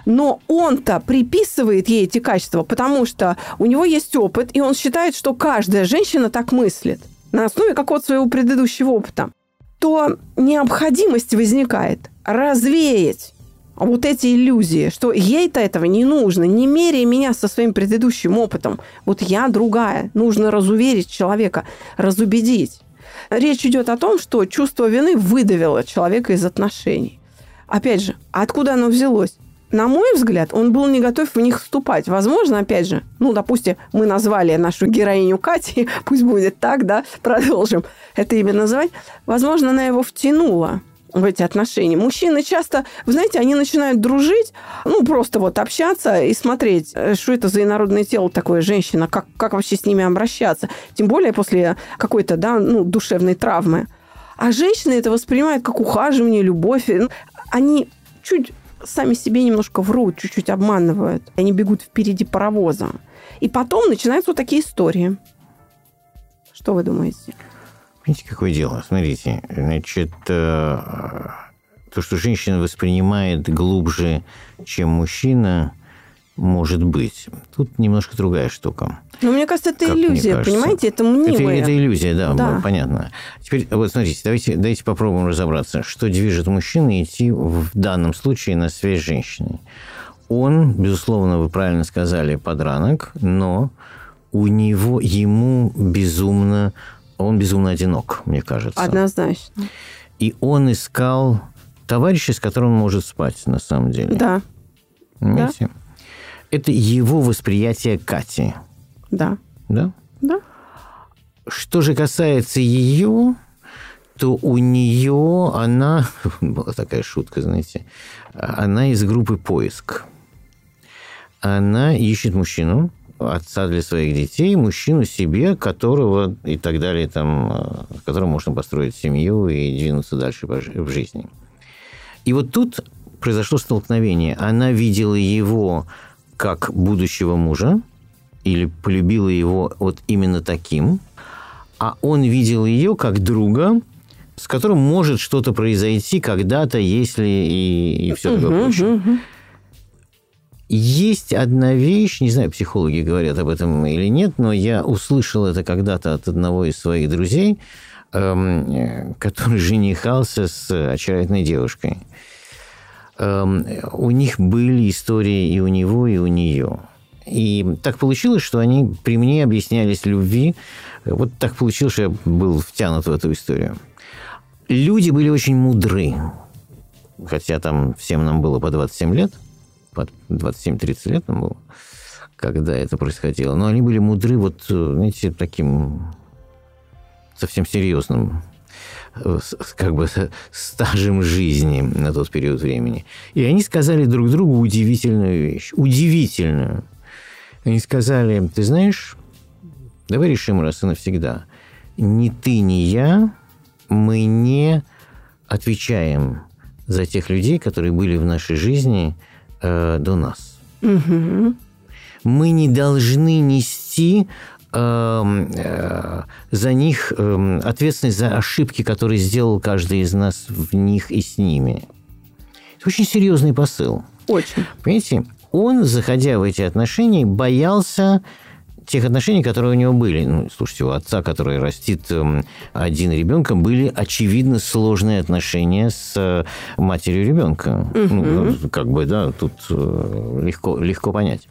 но он-то приписывает ей эти качества, потому что у него есть опыт, и он считает, что каждая женщина так мыслит на основе какого-то своего предыдущего опыта, то необходимость возникает развеять вот эти иллюзии, что ей-то этого не нужно, не меряя меня со своим предыдущим опытом. Вот я другая. Нужно разуверить человека, разубедить. Речь идет о том, что чувство вины выдавило человека из отношений. Опять же, откуда оно взялось? На мой взгляд, он был не готов в них вступать. Возможно, опять же, ну, допустим, мы назвали нашу героиню Кати, (laughs) пусть будет так, да, продолжим это имя называть. Возможно, она его втянула в эти отношения. Мужчины часто, вы знаете, они начинают дружить, ну, просто вот общаться и смотреть, э, что это за инородное тело такое женщина, как, как вообще с ними обращаться. Тем более после какой-то, да, ну, душевной травмы. А женщины это воспринимают как ухаживание, любовь. Они чуть сами себе немножко врут, чуть-чуть обманывают. Они бегут впереди паровоза. И потом начинаются вот такие истории. Что вы думаете? Видите, какое дело? Смотрите, значит, э, то, что женщина воспринимает глубже, чем мужчина, может быть. Тут немножко другая штука. Но мне кажется, это как иллюзия, понимаете? Это мнимая. Это, это иллюзия, да, да, понятно. Теперь, вот смотрите, давайте, давайте попробуем разобраться, что движет мужчину идти в данном случае на связь с женщиной. Он, безусловно, вы правильно сказали, подранок, но у него, ему безумно он безумно одинок, мне кажется. Однозначно. И он искал товарища, с которым он может спать, на самом деле. Да. Понимаете? Да. Это его восприятие Кати. Да. Да? Да. Что же касается ее, то у нее она, (laughs) была такая шутка, знаете, она из группы «Поиск». Она ищет мужчину, отца для своих детей, мужчину себе, которого и так далее, там, с которым можно построить семью и двинуться дальше в жизни. И вот тут произошло столкновение. Она видела его как будущего мужа, или полюбила его вот именно таким, а он видел ее как друга, с которым может что-то произойти когда-то, если и, и все такое прочее. Есть одна вещь, не знаю, психологи говорят об этом или нет, но я услышал это когда-то от одного из своих друзей, эм, который (laughs) женихался с очаровательной девушкой. Эм, у них были истории и у него, и у нее. И так получилось, что они при мне объяснялись любви. Вот так получилось, что я был втянут в эту историю. Люди были очень мудры. Хотя там всем нам было по 27 лет. По 27-30 лет нам было, когда это происходило. Но они были мудры вот, знаете, таким совсем серьезным как бы стажем жизни на тот период времени. И они сказали друг другу удивительную вещь. Удивительную. Они сказали, ты знаешь, давай решим раз и навсегда. Ни ты, ни я, мы не отвечаем за тех людей, которые были в нашей жизни э, до нас. Угу. Мы не должны нести эм, э, за них э, ответственность за ошибки, которые сделал каждый из нас в них и с ними. Это очень серьезный посыл. Очень. Понимаете, он, заходя в эти отношения, боялся тех отношений, которые у него были. Ну, слушайте, у отца, который растит эм, один ребенка, были очевидно сложные отношения с э, матерью ребенка. Угу. Ну, как бы, да, тут э, легко, легко понять.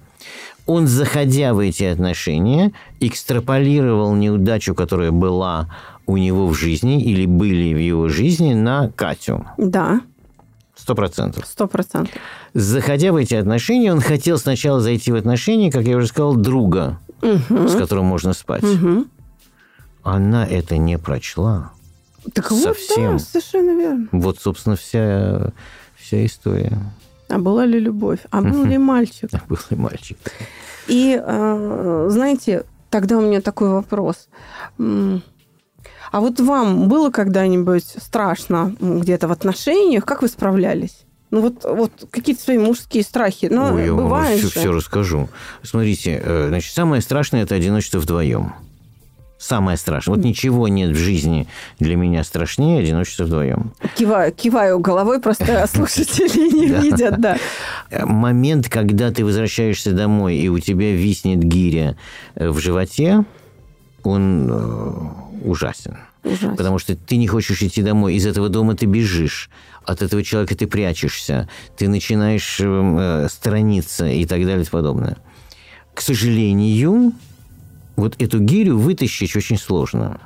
Он, заходя в эти отношения, экстраполировал неудачу, которая была у него в жизни или были в его жизни, на Катю. Да. Сто процентов. Сто процентов. Заходя в эти отношения, он хотел сначала зайти в отношения, как я уже сказал, друга угу. с которым можно спать. Угу. Она это не прочла. Так Совсем. вот, да, совершенно верно. Вот, собственно, вся, вся история. А была ли любовь? А был ли мальчик? А (laughs) был ли мальчик? И, а, знаете, тогда у меня такой вопрос. А вот вам было когда-нибудь страшно где-то в отношениях? Как вы справлялись? Ну вот, вот какие-то свои мужские страхи. Но Ой, я вам все, все расскажу. Смотрите, э, значит, самое страшное – это одиночество вдвоем. Самое страшное. Вот ничего нет в жизни для меня страшнее одиночества вдвоем. Киваю, киваю головой, просто (laughs) слушатели не видят, да. Момент, когда ты возвращаешься домой, и у тебя виснет гиря э, в животе, он э, ужасен. Ужасно. Потому что ты не хочешь идти домой. Из этого дома ты бежишь. От этого человека ты прячешься. Ты начинаешь э, сторониться и так далее и подобное. К сожалению, вот эту гирю вытащить очень сложно.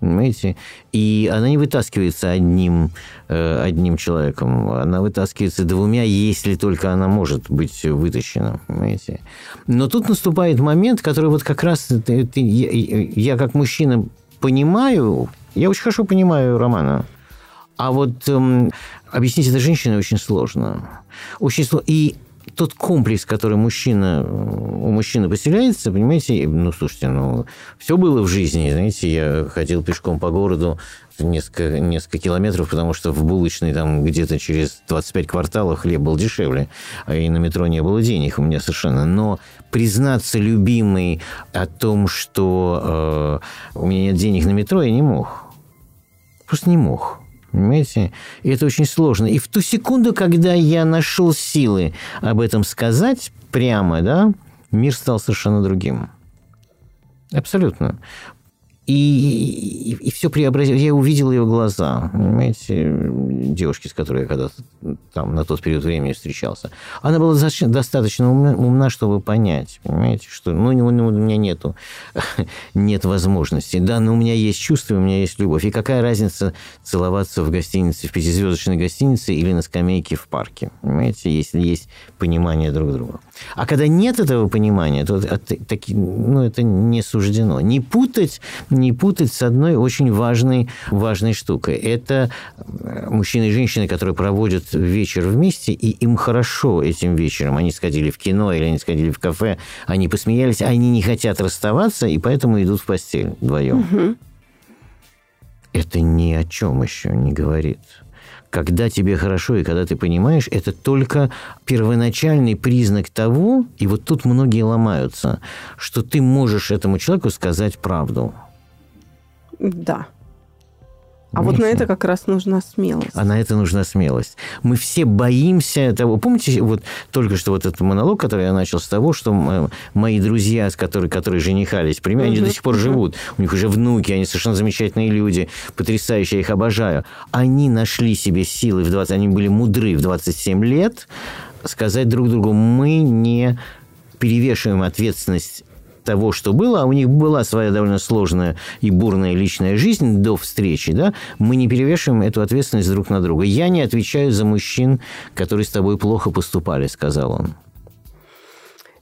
Понимаете? И она не вытаскивается одним, э, одним человеком. Она вытаскивается двумя, если только она может быть вытащена. Понимаете? Но тут наступает момент, который вот как раз ты, ты, я, я как мужчина понимаю, я очень хорошо понимаю Романа. А вот эм, объяснить это женщине очень сложно. Очень сложно. И тот комплекс, который мужчина, у мужчины поселяется, понимаете, ну, слушайте, ну, все было в жизни, знаете, я ходил пешком по городу несколько, несколько километров, потому что в булочной там где-то через 25 кварталов хлеб был дешевле, а и на метро не было денег у меня совершенно. Но признаться любимой о том, что э, у меня нет денег на метро, я не мог. Просто не мог. Понимаете? И это очень сложно. И в ту секунду, когда я нашел силы об этом сказать прямо, да, мир стал совершенно другим. Абсолютно. И, и, и все преобразилось. Я увидел ее глаза, понимаете, девушки, с которой я когда-то там на тот период времени встречался. Она была достаточно умна, чтобы понять, понимаете, что ну, ну, ну, у меня нету, (laughs) нет возможности. Да, но у меня есть чувства, у меня есть любовь. И какая разница целоваться в гостинице, в пятизвездочной гостинице или на скамейке в парке, понимаете, если есть понимание друг друга. А когда нет этого понимания, то это, ну, это не суждено. Не путать не путать с одной очень важной, важной штукой. Это э, мужчины и женщины, которые проводят вечер вместе, и им хорошо этим вечером. Они сходили в кино или они сходили в кафе, они посмеялись, они не хотят расставаться, и поэтому идут в постель вдвоем. Угу. Это ни о чем еще не говорит когда тебе хорошо и когда ты понимаешь, это только первоначальный признак того, и вот тут многие ломаются, что ты можешь этому человеку сказать правду. Да. А вот на это как раз нужна смелость. А на это нужна смелость. Мы все боимся того. Помните, вот только что вот этот монолог, который я начал с того, что мои друзья, с которыми, которые женихались, примерно, они до сих пор живут. У них уже внуки, они совершенно замечательные люди, потрясающие, я их обожаю. Они нашли себе силы в 20... Они были мудры в 27 лет сказать друг другу, мы не перевешиваем ответственность того, что было, а у них была своя довольно сложная и бурная личная жизнь до встречи, да, мы не перевешиваем эту ответственность друг на друга. Я не отвечаю за мужчин, которые с тобой плохо поступали, сказал он.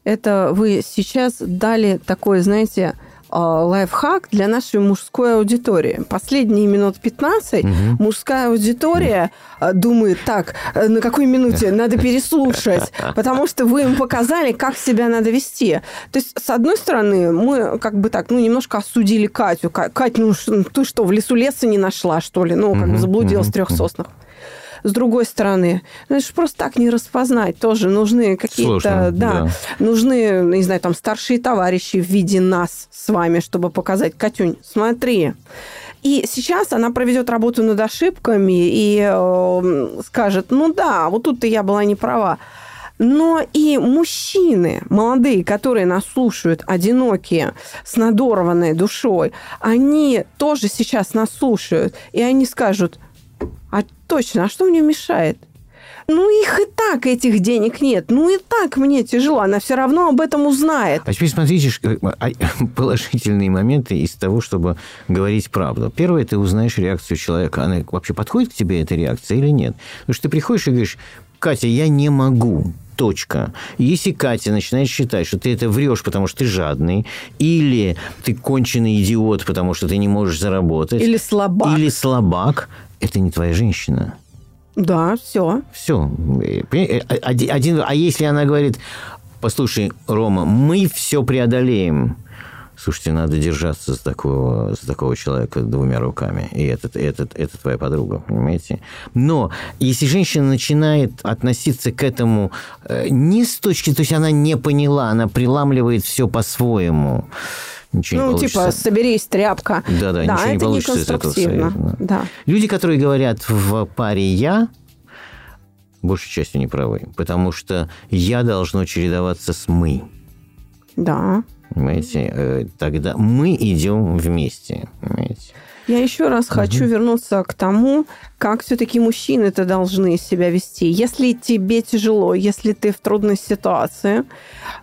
Это вы сейчас дали такой, знаете, лайфхак для нашей мужской аудитории. Последние минут 15 угу. мужская аудитория угу. думает, так, э, на какой минуте надо переслушать, (laughs) потому что вы им показали, как себя надо вести. То есть, с одной стороны, мы как бы так, ну, немножко осудили Катю. Кать, ну, ты что, в лесу леса не нашла, что ли? Ну, как бы заблудилась в трех соснах с другой стороны. Ну, это же просто так не распознать. Тоже нужны какие-то... Да, да, нужны, не знаю, там, старшие товарищи в виде нас с вами, чтобы показать, Катюнь, смотри, и сейчас она проведет работу над ошибками и э, скажет, ну да, вот тут-то я была не права. Но и мужчины, молодые, которые нас слушают, одинокие, с надорванной душой, они тоже сейчас нас слушают, и они скажут, а точно, а что мне мешает? Ну, их и так этих денег нет. Ну, и так мне тяжело. Она все равно об этом узнает. А теперь смотрите а, (laughs) положительные моменты из того, чтобы говорить правду. Первое, ты узнаешь реакцию человека. Она вообще подходит к тебе, эта реакция, или нет? Потому что ты приходишь и говоришь, Катя, я не могу точка. Если Катя начинает считать, что ты это врешь, потому что ты жадный, или ты конченый идиот, потому что ты не можешь заработать, или слабак, или слабак, это не твоя женщина. Да, все. Все. Один, а если она говорит, послушай, Рома, мы все преодолеем. Слушайте, надо держаться за такого, за такого человека двумя руками. И этот, этот, это твоя подруга, понимаете? Но если женщина начинает относиться к этому э, не с точки, то есть она не поняла, она приламливает все по-своему, ничего ну, не получится. Ну, типа, соберись, тряпка. Да-да, да, ничего не получится из этого. Да. Люди, которые говорят в паре «я», большей частью не правы, потому что «я» должно чередоваться с «мы». Да. Понимаете? Э, тогда мы идем вместе. Понимаете? Я еще раз угу. хочу вернуться к тому, как все-таки мужчины-то должны себя вести. Если тебе тяжело, если ты в трудной ситуации,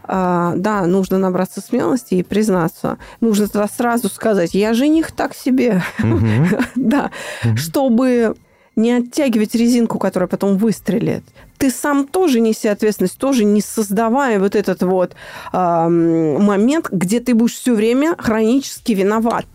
э, да, нужно набраться смелости и признаться. Нужно тогда сразу сказать, я жених так себе. (laughs) Да, чтобы не оттягивать резинку, которая потом выстрелит. Ты сам тоже неси ответственность, тоже не создавая вот этот вот э, момент, где ты будешь все время хронически виноват.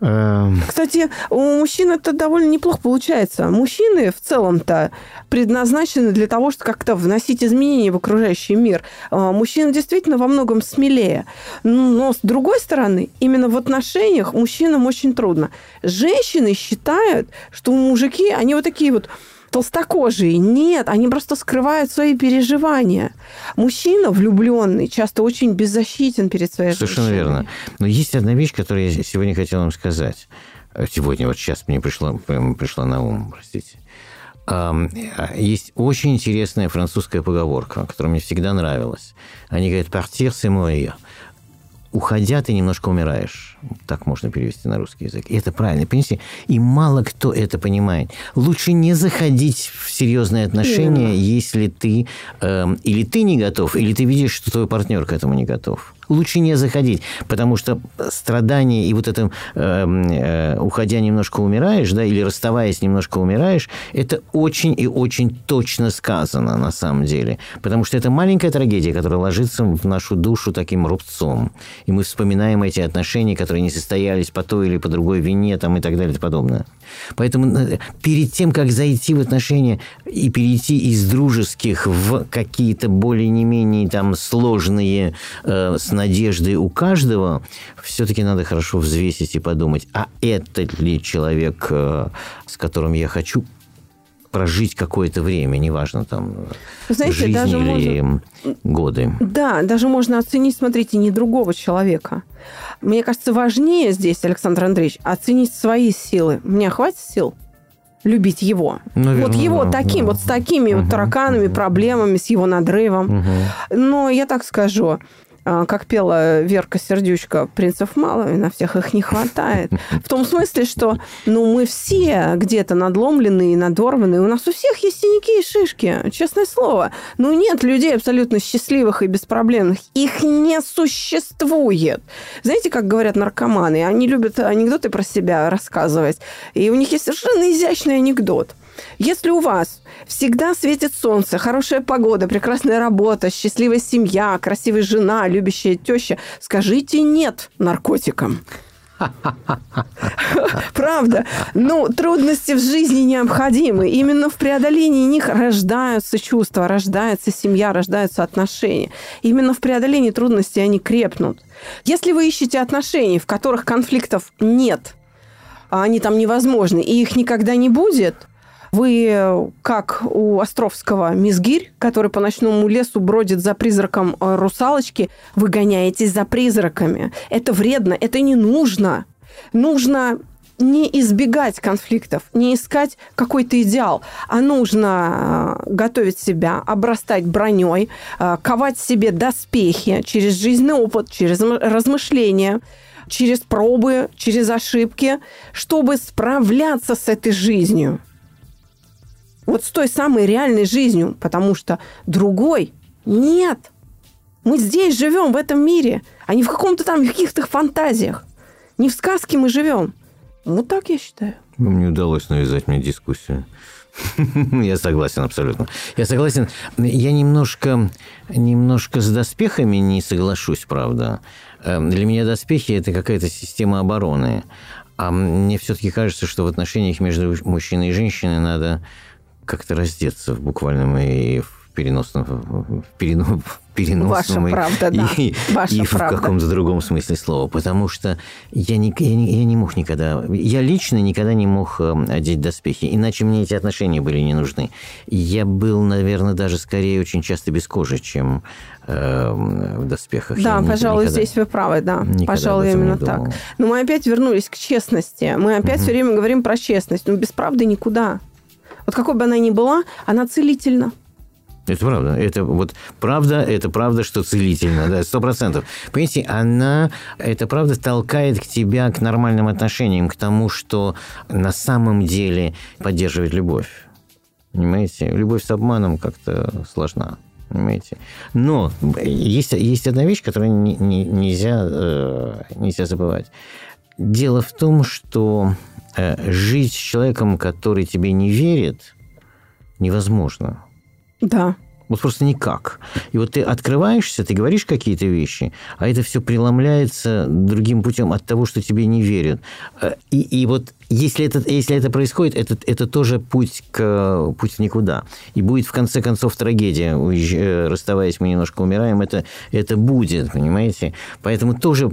Эм. Кстати, у мужчин это довольно неплохо получается. Мужчины в целом-то предназначены для того, чтобы как-то вносить изменения в окружающий мир. А, мужчины действительно во многом смелее. Но с другой стороны, именно в отношениях мужчинам очень трудно. Женщины считают, что мужики, они вот такие вот толстокожие. Нет, они просто скрывают свои переживания. Мужчина влюбленный часто очень беззащитен перед своей Совершенно женщиной. верно. Но есть одна вещь, которую я сегодня хотел вам сказать. Сегодня, вот сейчас мне пришла, пришла на ум, простите. Есть очень интересная французская поговорка, которая мне всегда нравилась. Они говорят «partir, c'est mourir» уходя, ты немножко умираешь. Так можно перевести на русский язык. И это правильно, понимаете? И мало кто это понимает. Лучше не заходить в серьезные отношения, mm. если ты э, или ты не готов, или ты видишь, что твой партнер к этому не готов. Лучше не заходить, потому что страдание и вот это э, э, уходя немножко умираешь, да, или расставаясь немножко умираешь, это очень и очень точно сказано на самом деле, потому что это маленькая трагедия, которая ложится в нашу душу таким рубцом, и мы вспоминаем эти отношения, которые не состоялись по той или по другой вине, там и так далее и подобное. Поэтому э, перед тем, как зайти в отношения и перейти из дружеских в какие-то более не менее там сложные э, с надеждой у каждого, все-таки надо хорошо взвесить и подумать, а это ли человек, э, с которым я хочу прожить какое-то время, неважно там Знаете, жизнь даже или можно... годы. Да, даже можно оценить, смотрите, не другого человека. Мне кажется, важнее здесь, Александр Андреевич, оценить свои силы. Мне хватит сил? любить его. Наверное, вот его да, таким, да. вот с такими угу, вот тараканами, угу. проблемами, с его надрывом. Угу. Но я так скажу, как пела Верка Сердючка, принцев мало, и на всех их не хватает. В том смысле, что ну, мы все где-то надломлены и надорваны. У нас у всех есть синяки и шишки, честное слово. Ну, нет людей абсолютно счастливых и беспроблемных. Их не существует. Знаете, как говорят наркоманы? Они любят анекдоты про себя рассказывать. И у них есть совершенно изящный анекдот. Если у вас всегда светит солнце, хорошая погода, прекрасная работа, счастливая семья, красивая жена, любящая теща, скажите «нет» наркотикам. (laughs) Правда. Ну, трудности в жизни необходимы. Именно в преодолении них рождаются чувства, рождается семья, рождаются отношения. Именно в преодолении трудностей они крепнут. Если вы ищете отношений, в которых конфликтов нет, а они там невозможны, и их никогда не будет – вы, как у Островского Мизгирь, который по ночному лесу бродит за призраком э, русалочки, вы гоняетесь за призраками. Это вредно, это не нужно. Нужно не избегать конфликтов, не искать какой-то идеал, а нужно э, готовить себя, обрастать броней, э, ковать себе доспехи через жизненный опыт, через размышления, через пробы, через ошибки, чтобы справляться с этой жизнью вот с той самой реальной жизнью, потому что другой нет. Мы здесь живем, в этом мире, а не в каком-то там каких-то фантазиях. Не в сказке мы живем. Вот так я считаю. Вам не удалось навязать мне дискуссию. (laughs) Я согласен абсолютно. Я согласен. Я немножко, немножко с доспехами не соглашусь, правда. Эм, для меня доспехи – это какая-то система обороны. А мне все-таки кажется, что в отношениях между мужчиной и женщиной надо как-то раздеться в буквальном и в переносном, в перено, в переносном Ваша и, правда, да. и, Ваша и в каком-то другом смысле слова. Потому что я не, я, не, я не мог никогда... Я лично никогда не мог эм, одеть доспехи, иначе мне эти отношения были не нужны. Я был, наверное, даже скорее очень часто без кожи, чем э, в доспехах. Да, я пожалуй, никогда, здесь вы правы, да. Пожалуй, именно так. Но мы опять вернулись к честности. Мы опять угу. все время говорим про честность. Но без правды никуда. Вот какой бы она ни была, она целительна. Это правда. Это вот правда, это правда, что целительно, да, сто процентов. Понимаете, она, это правда толкает к тебя к нормальным отношениям, к тому, что на самом деле поддерживает любовь. Понимаете? Любовь с обманом как-то сложна. Понимаете? Но есть, есть одна вещь, которую не, не, нельзя, э, нельзя забывать. Дело в том, что Э, жить с человеком, который тебе не верит, невозможно. Да. Вот просто никак. И вот ты открываешься, ты говоришь какие-то вещи, а это все преломляется другим путем от того, что тебе не верят. Э, и, и вот если это, если это происходит, это, это тоже путь, к, путь никуда. И будет в конце концов трагедия. Уезж... Э, расставаясь, мы немножко умираем. Это, это будет, понимаете? Поэтому тоже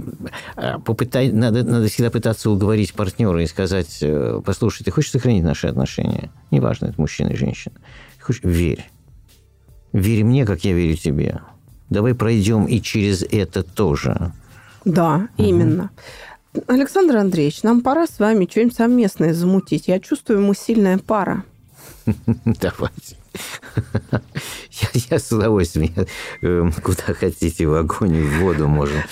э, попытай, надо, надо всегда пытаться уговорить партнера и сказать, послушай, ты хочешь сохранить наши отношения? Неважно, это мужчина или женщина. хочешь, верь Верь мне, как я верю тебе. Давай пройдем и через это тоже. Да, угу. именно. Александр Андреевич, нам пора с вами что-нибудь совместное замутить. Я чувствую, мы сильная пара. (laughs) Давайте. (laughs) Я, я с удовольствием. Я, э, куда хотите, в огонь, в воду можем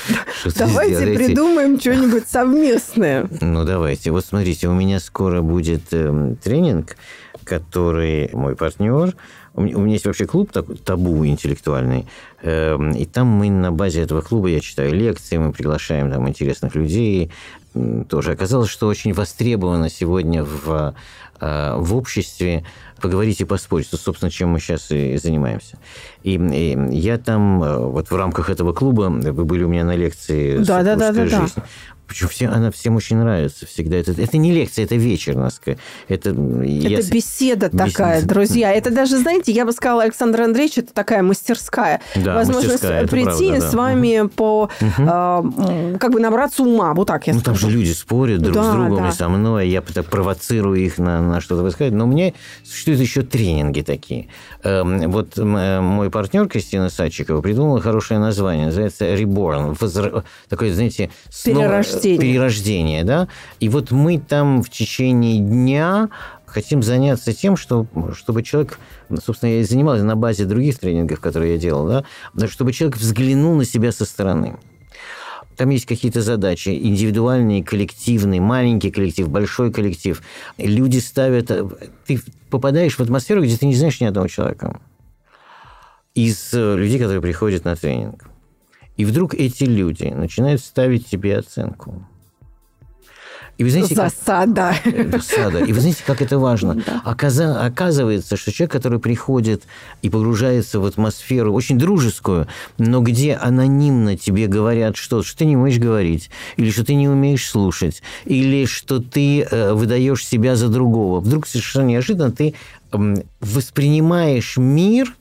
Давайте сделаете. придумаем что-нибудь совместное. Ну, давайте. Вот смотрите, у меня скоро будет э, тренинг, который мой партнер у меня есть вообще клуб такой, табу интеллектуальный, эм, и там мы на базе этого клуба, я читаю лекции, мы приглашаем там интересных людей, тоже оказалось, что очень востребовано сегодня в, э, в обществе поговорить и поспорить, что, собственно, чем мы сейчас и занимаемся. И, и я там, э, вот в рамках этого клуба, вы были у меня на лекции да, да, да, да, жизнь. Да. Почему все, она всем очень нравится всегда. Это, это не лекция, это вечер. Это, это я... беседа Бес... такая, друзья. Это даже, знаете, я бы сказала, Александр Андреевич, это такая мастерская. Да, Возможность мастерская, прийти правда, с вами по, угу. э, как бы набраться ума. Вот так я Ну, там же люди спорят друг да, с другом да. и со мной. Я так провоцирую их на, на что-то высказать. Но у меня существуют еще тренинги такие. Эм, вот э, мой партнер Кристина Садчикова придумала хорошее название. Называется «Reborn». Возра... Такое, знаете, снова перерождение. Перерождение, да. И вот мы там в течение дня хотим заняться тем, что, чтобы человек, собственно, я и занимался на базе других тренингов, которые я делал, да, чтобы человек взглянул на себя со стороны. Там есть какие-то задачи, индивидуальные, коллективные, маленький коллектив, большой коллектив. Люди ставят... Ты попадаешь в атмосферу, где ты не знаешь ни одного человека. Из э, людей, которые приходят на тренинг. И вдруг эти люди начинают ставить тебе оценку. И вы знаете, Засада. Как... Засада. И вы знаете, как это важно. Да. Оказа... Оказывается, что человек, который приходит и погружается в атмосферу очень дружескую, но где анонимно тебе говорят что что ты не умеешь говорить, или что ты не умеешь слушать, или что ты э, выдаешь себя за другого. Вдруг совершенно неожиданно ты э, воспринимаешь мир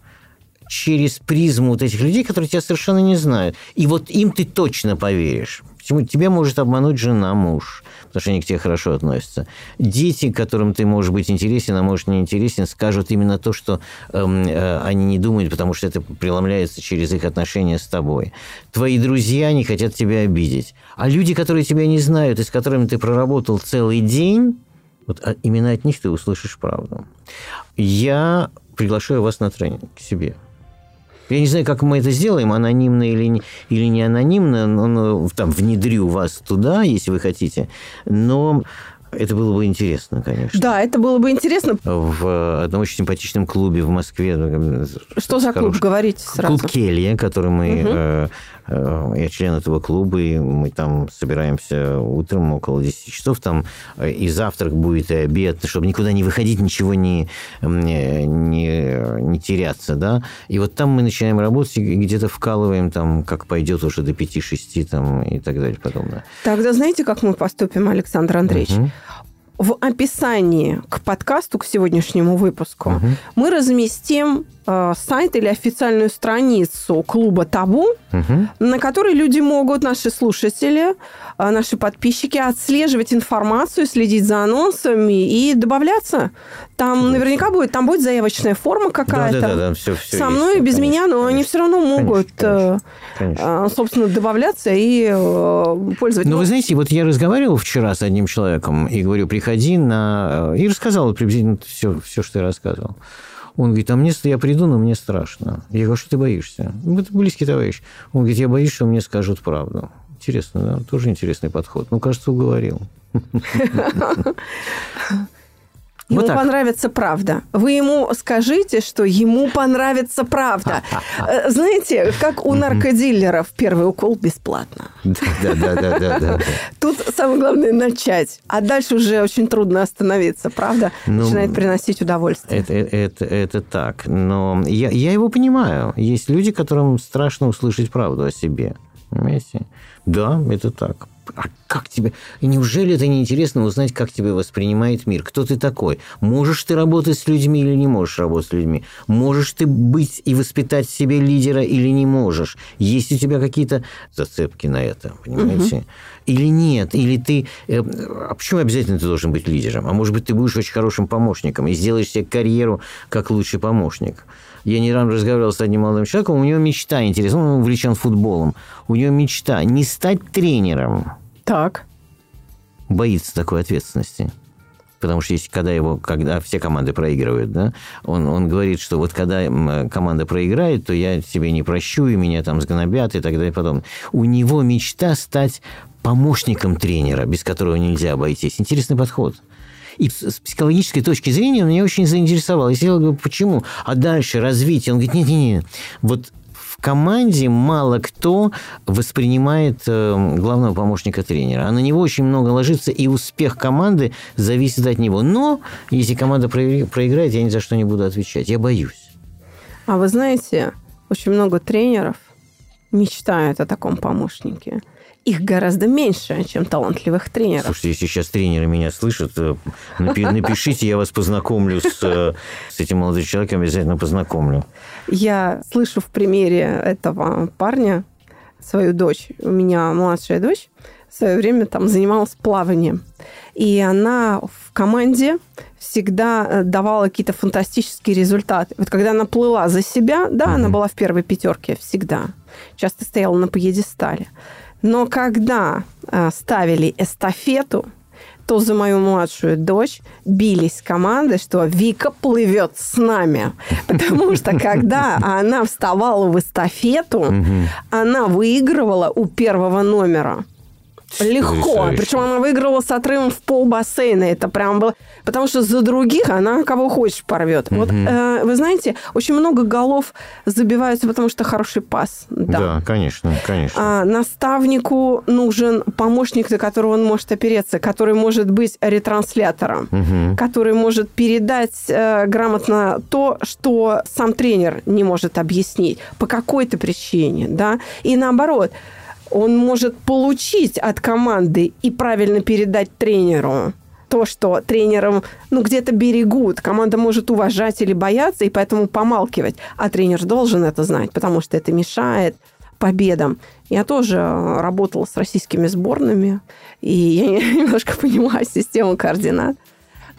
через призму вот этих людей, которые тебя совершенно не знают. И вот им ты точно поверишь. Почему? Тебе может обмануть жена, муж, потому что они к тебе хорошо относятся. Дети, которым ты можешь быть интересен, а может не интересен, скажут именно то, что эм, э, они не думают, потому что это преломляется через их отношения с тобой. Твои друзья не хотят тебя обидеть. А люди, которые тебя не знают и с которыми ты проработал целый день, вот а именно от них ты услышишь правду. Я приглашаю вас на тренинг к себе – я не знаю, как мы это сделаем, анонимно или не, или не анонимно, но, там внедрю вас туда, если вы хотите. Но это было бы интересно, конечно. Да, это было бы интересно. В одном очень симпатичном клубе в Москве. Что за клуб, говорите сразу? Клуб Келья, который мы... Угу. Э, я член этого клуба, и мы там собираемся утром около 10 часов. Там э, и завтрак будет, и обед, чтобы никуда не выходить, ничего не, не, не, не теряться, да. И вот там мы начинаем работать и где-то вкалываем, там, как пойдет уже до 5-6 там, и так далее подобное. Тогда знаете, как мы поступим, Александр Андреевич? Угу. В описании к подкасту, к сегодняшнему выпуску, угу. мы разместим э, сайт или официальную страницу клуба Табу, угу. на которой люди могут, наши слушатели, э, наши подписчики, отслеживать информацию, следить за анонсами и добавляться. Там Супер. наверняка будет, там будет заявочная форма какая-то. Да, да, да, все, все Со мной, есть, без конечно, меня, но конечно, они все равно могут, конечно, конечно. Э, собственно, добавляться и э, пользоваться. Но вы знаете, вот я разговаривал вчера с одним человеком и говорю, приходи на... И рассказал приблизительно все, все, что я рассказывал. Он говорит, а мне, я приду, но мне страшно. Я говорю, «А что ты боишься? Ну, это близкий товарищ. Он говорит, я боюсь, что мне скажут правду. Интересно, да? Тоже интересный подход. Ну, кажется, уговорил. (laughs) (laughs) Ему вот понравится правда. Вы ему скажите, что ему понравится правда. Э, знаете, как у наркодилеров первый укол бесплатно. Да, да, да, да, да. Тут самое главное начать, а дальше уже очень трудно остановиться, правда? Ну, Начинает приносить удовольствие. Это, это, это так. Но я, я его понимаю. Есть люди, которым страшно услышать правду о себе. Понимаете? Да, это так а как тебе... Неужели это неинтересно узнать, как тебя воспринимает мир? Кто ты такой? Можешь ты работать с людьми или не можешь работать с людьми? Можешь ты быть и воспитать в себе лидера или не можешь? Есть у тебя какие-то зацепки на это, понимаете? Угу. Или нет? Или ты... Э, а почему обязательно ты должен быть лидером? А может быть, ты будешь очень хорошим помощником и сделаешь себе карьеру как лучший помощник? Я недавно разговаривал с одним молодым человеком, у него мечта интересная, он увлечен футболом. У него мечта не стать тренером. Так. Боится такой ответственности. потому что если, когда его, когда все команды проигрывают, да, он, он говорит, что вот когда команда проиграет, то я себе не прощу, и меня там сгнобят и так далее. Потом у него мечта стать помощником тренера, без которого нельзя обойтись. Интересный подход. И с психологической точки зрения меня очень заинтересовал. Я сидел, говорю, почему? А дальше развитие? Он говорит, нет-нет-нет. Вот команде мало кто воспринимает э, главного помощника тренера. А на него очень много ложится, и успех команды зависит от него. Но если команда проиграет, я ни за что не буду отвечать. Я боюсь. А вы знаете, очень много тренеров мечтают о таком помощнике их гораздо меньше, чем талантливых тренеров. Слушайте, если сейчас тренеры меня слышат, э, (laughs) напишите, я вас познакомлю с, э, с этим молодым человеком, обязательно познакомлю. Я слышу в примере этого парня свою дочь. У меня младшая дочь в свое время там занималась плаванием. И она в команде всегда э, давала какие-то фантастические результаты. Вот когда она плыла за себя, да, mm-hmm. она была в первой пятерке всегда. Часто стояла на пьедестале. Но когда э, ставили эстафету, то за мою младшую дочь бились команды, что Вика плывет с нами. Потому что когда она вставала в эстафету, она выигрывала у первого номера. Легко. Причем она выиграла с отрывом в пол бассейна. Это прям было... Потому что за других она кого хочешь порвет. Угу. Вот, э, вы знаете, очень много голов забиваются, потому что хороший пас. Да, да конечно, конечно. А, наставнику нужен помощник, на которого он может опереться, который может быть ретранслятором, угу. который может передать э, грамотно то, что сам тренер не может объяснить по какой-то причине. Да? И наоборот – он может получить от команды и правильно передать тренеру то, что тренером ну, где-то берегут. Команда может уважать или бояться, и поэтому помалкивать. А тренер должен это знать, потому что это мешает победам. Я тоже работала с российскими сборными, и я (laughs) немножко понимаю систему координат.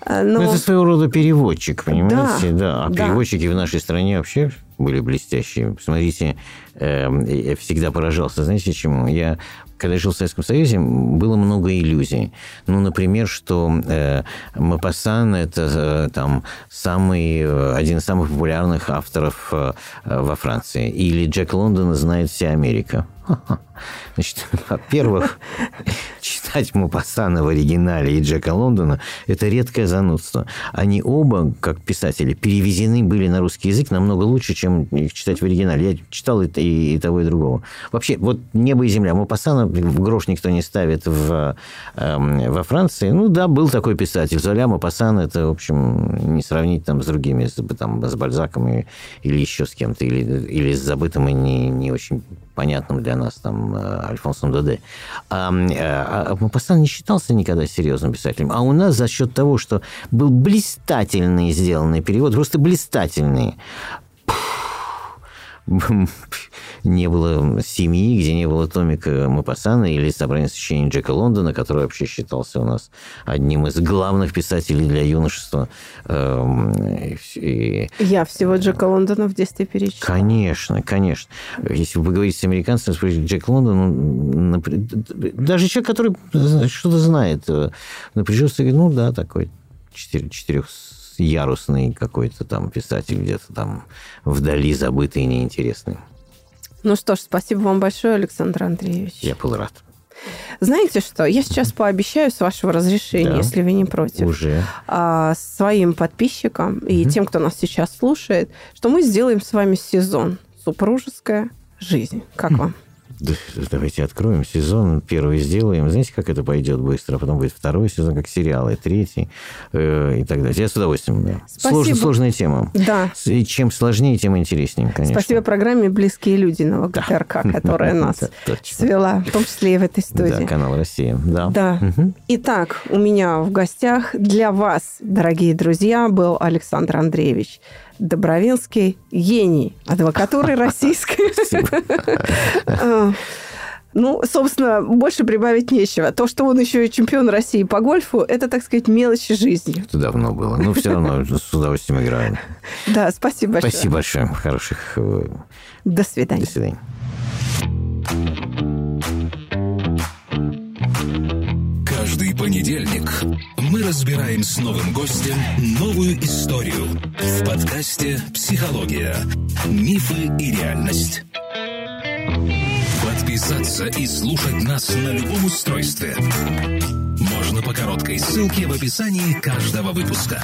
Но... Ну, это своего рода переводчик, понимаете? Да, да. А да. переводчики в нашей стране вообще были блестящие. Посмотрите, я всегда поражался, знаете, чему? Я когда жил в Советском Союзе, было много иллюзий. Ну, например, что э, Мапасан – это э, там самый, э, один из самых популярных авторов э, во Франции. Или Джек Лондон знает вся Америка. (laughs) Значит, во-первых, (laughs) читать Мапассана в оригинале и Джека Лондона – это редкое занудство. Они оба, как писатели, перевезены были на русский язык намного лучше, чем их читать в оригинале. Я читал и, того, и другого. Вообще, вот «Небо и земля» Мапассана в грош никто не ставит в, э, во Франции. Ну да, был такой писатель. Золя Мапассан – это, в общем, не сравнить там с другими, с, там, с Бальзаком и, или еще с кем-то, или, или с забытым и не, не очень понятным для нас там э, Альфонсом Доде. А, э, а Мапассан не считался никогда серьезным писателем. А у нас за счет того, что был блистательный сделанный перевод, просто блистательный, не было семьи, где не было Томика Мапасана или собрания сочинений Джека Лондона, который вообще считался у нас одним из главных писателей для юношества. Эм, Я всего Джека Лондона в детстве перечитала. Конечно, конечно. Если вы говорите с американцами, спросите, Джек Лондон, ну, даже человек, который что-то знает, э, напряжется и говорит, ну да, такой четырех ярусный какой-то там писатель где-то там вдали забытый и неинтересный. Ну что ж, спасибо вам большое, Александр Андреевич. Я был рад. Знаете что? Я сейчас пообещаю, с вашего разрешения, да, если вы не против, уже. А, своим подписчикам и тем, кто нас сейчас слушает, что мы сделаем с вами сезон «Супружеская жизнь». Как вам? Давайте откроем сезон, первый сделаем. Знаете, как это пойдет быстро? Потом будет второй сезон, как сериалы, третий э, и так далее. Я с удовольствием. Да. Спасибо. сложная тема. Да. И чем сложнее, тем интереснее, конечно. Спасибо программе «Близкие люди» на ВГТРК, да. (laughs) которая нас свела, в том числе и в этой студии. Да, канал «Россия». Да. да. Итак, у меня в гостях для вас, дорогие друзья, был Александр Андреевич. Добровинский гений адвокатуры российской. (laughs) А, ну, собственно, больше прибавить нечего. То, что он еще и чемпион России по гольфу, это, так сказать, мелочи жизни. Это давно было. Но все равно с удовольствием играем. (laughs) Да, спасибо большое. Спасибо большое. Хороших... Э, До свидания. До свидания. Понедельник мы разбираем с новым гостем новую историю в подкасте «Психология. Мифы и реальность». Подписаться и слушать нас на любом устройстве можно по короткой ссылке в описании каждого выпуска.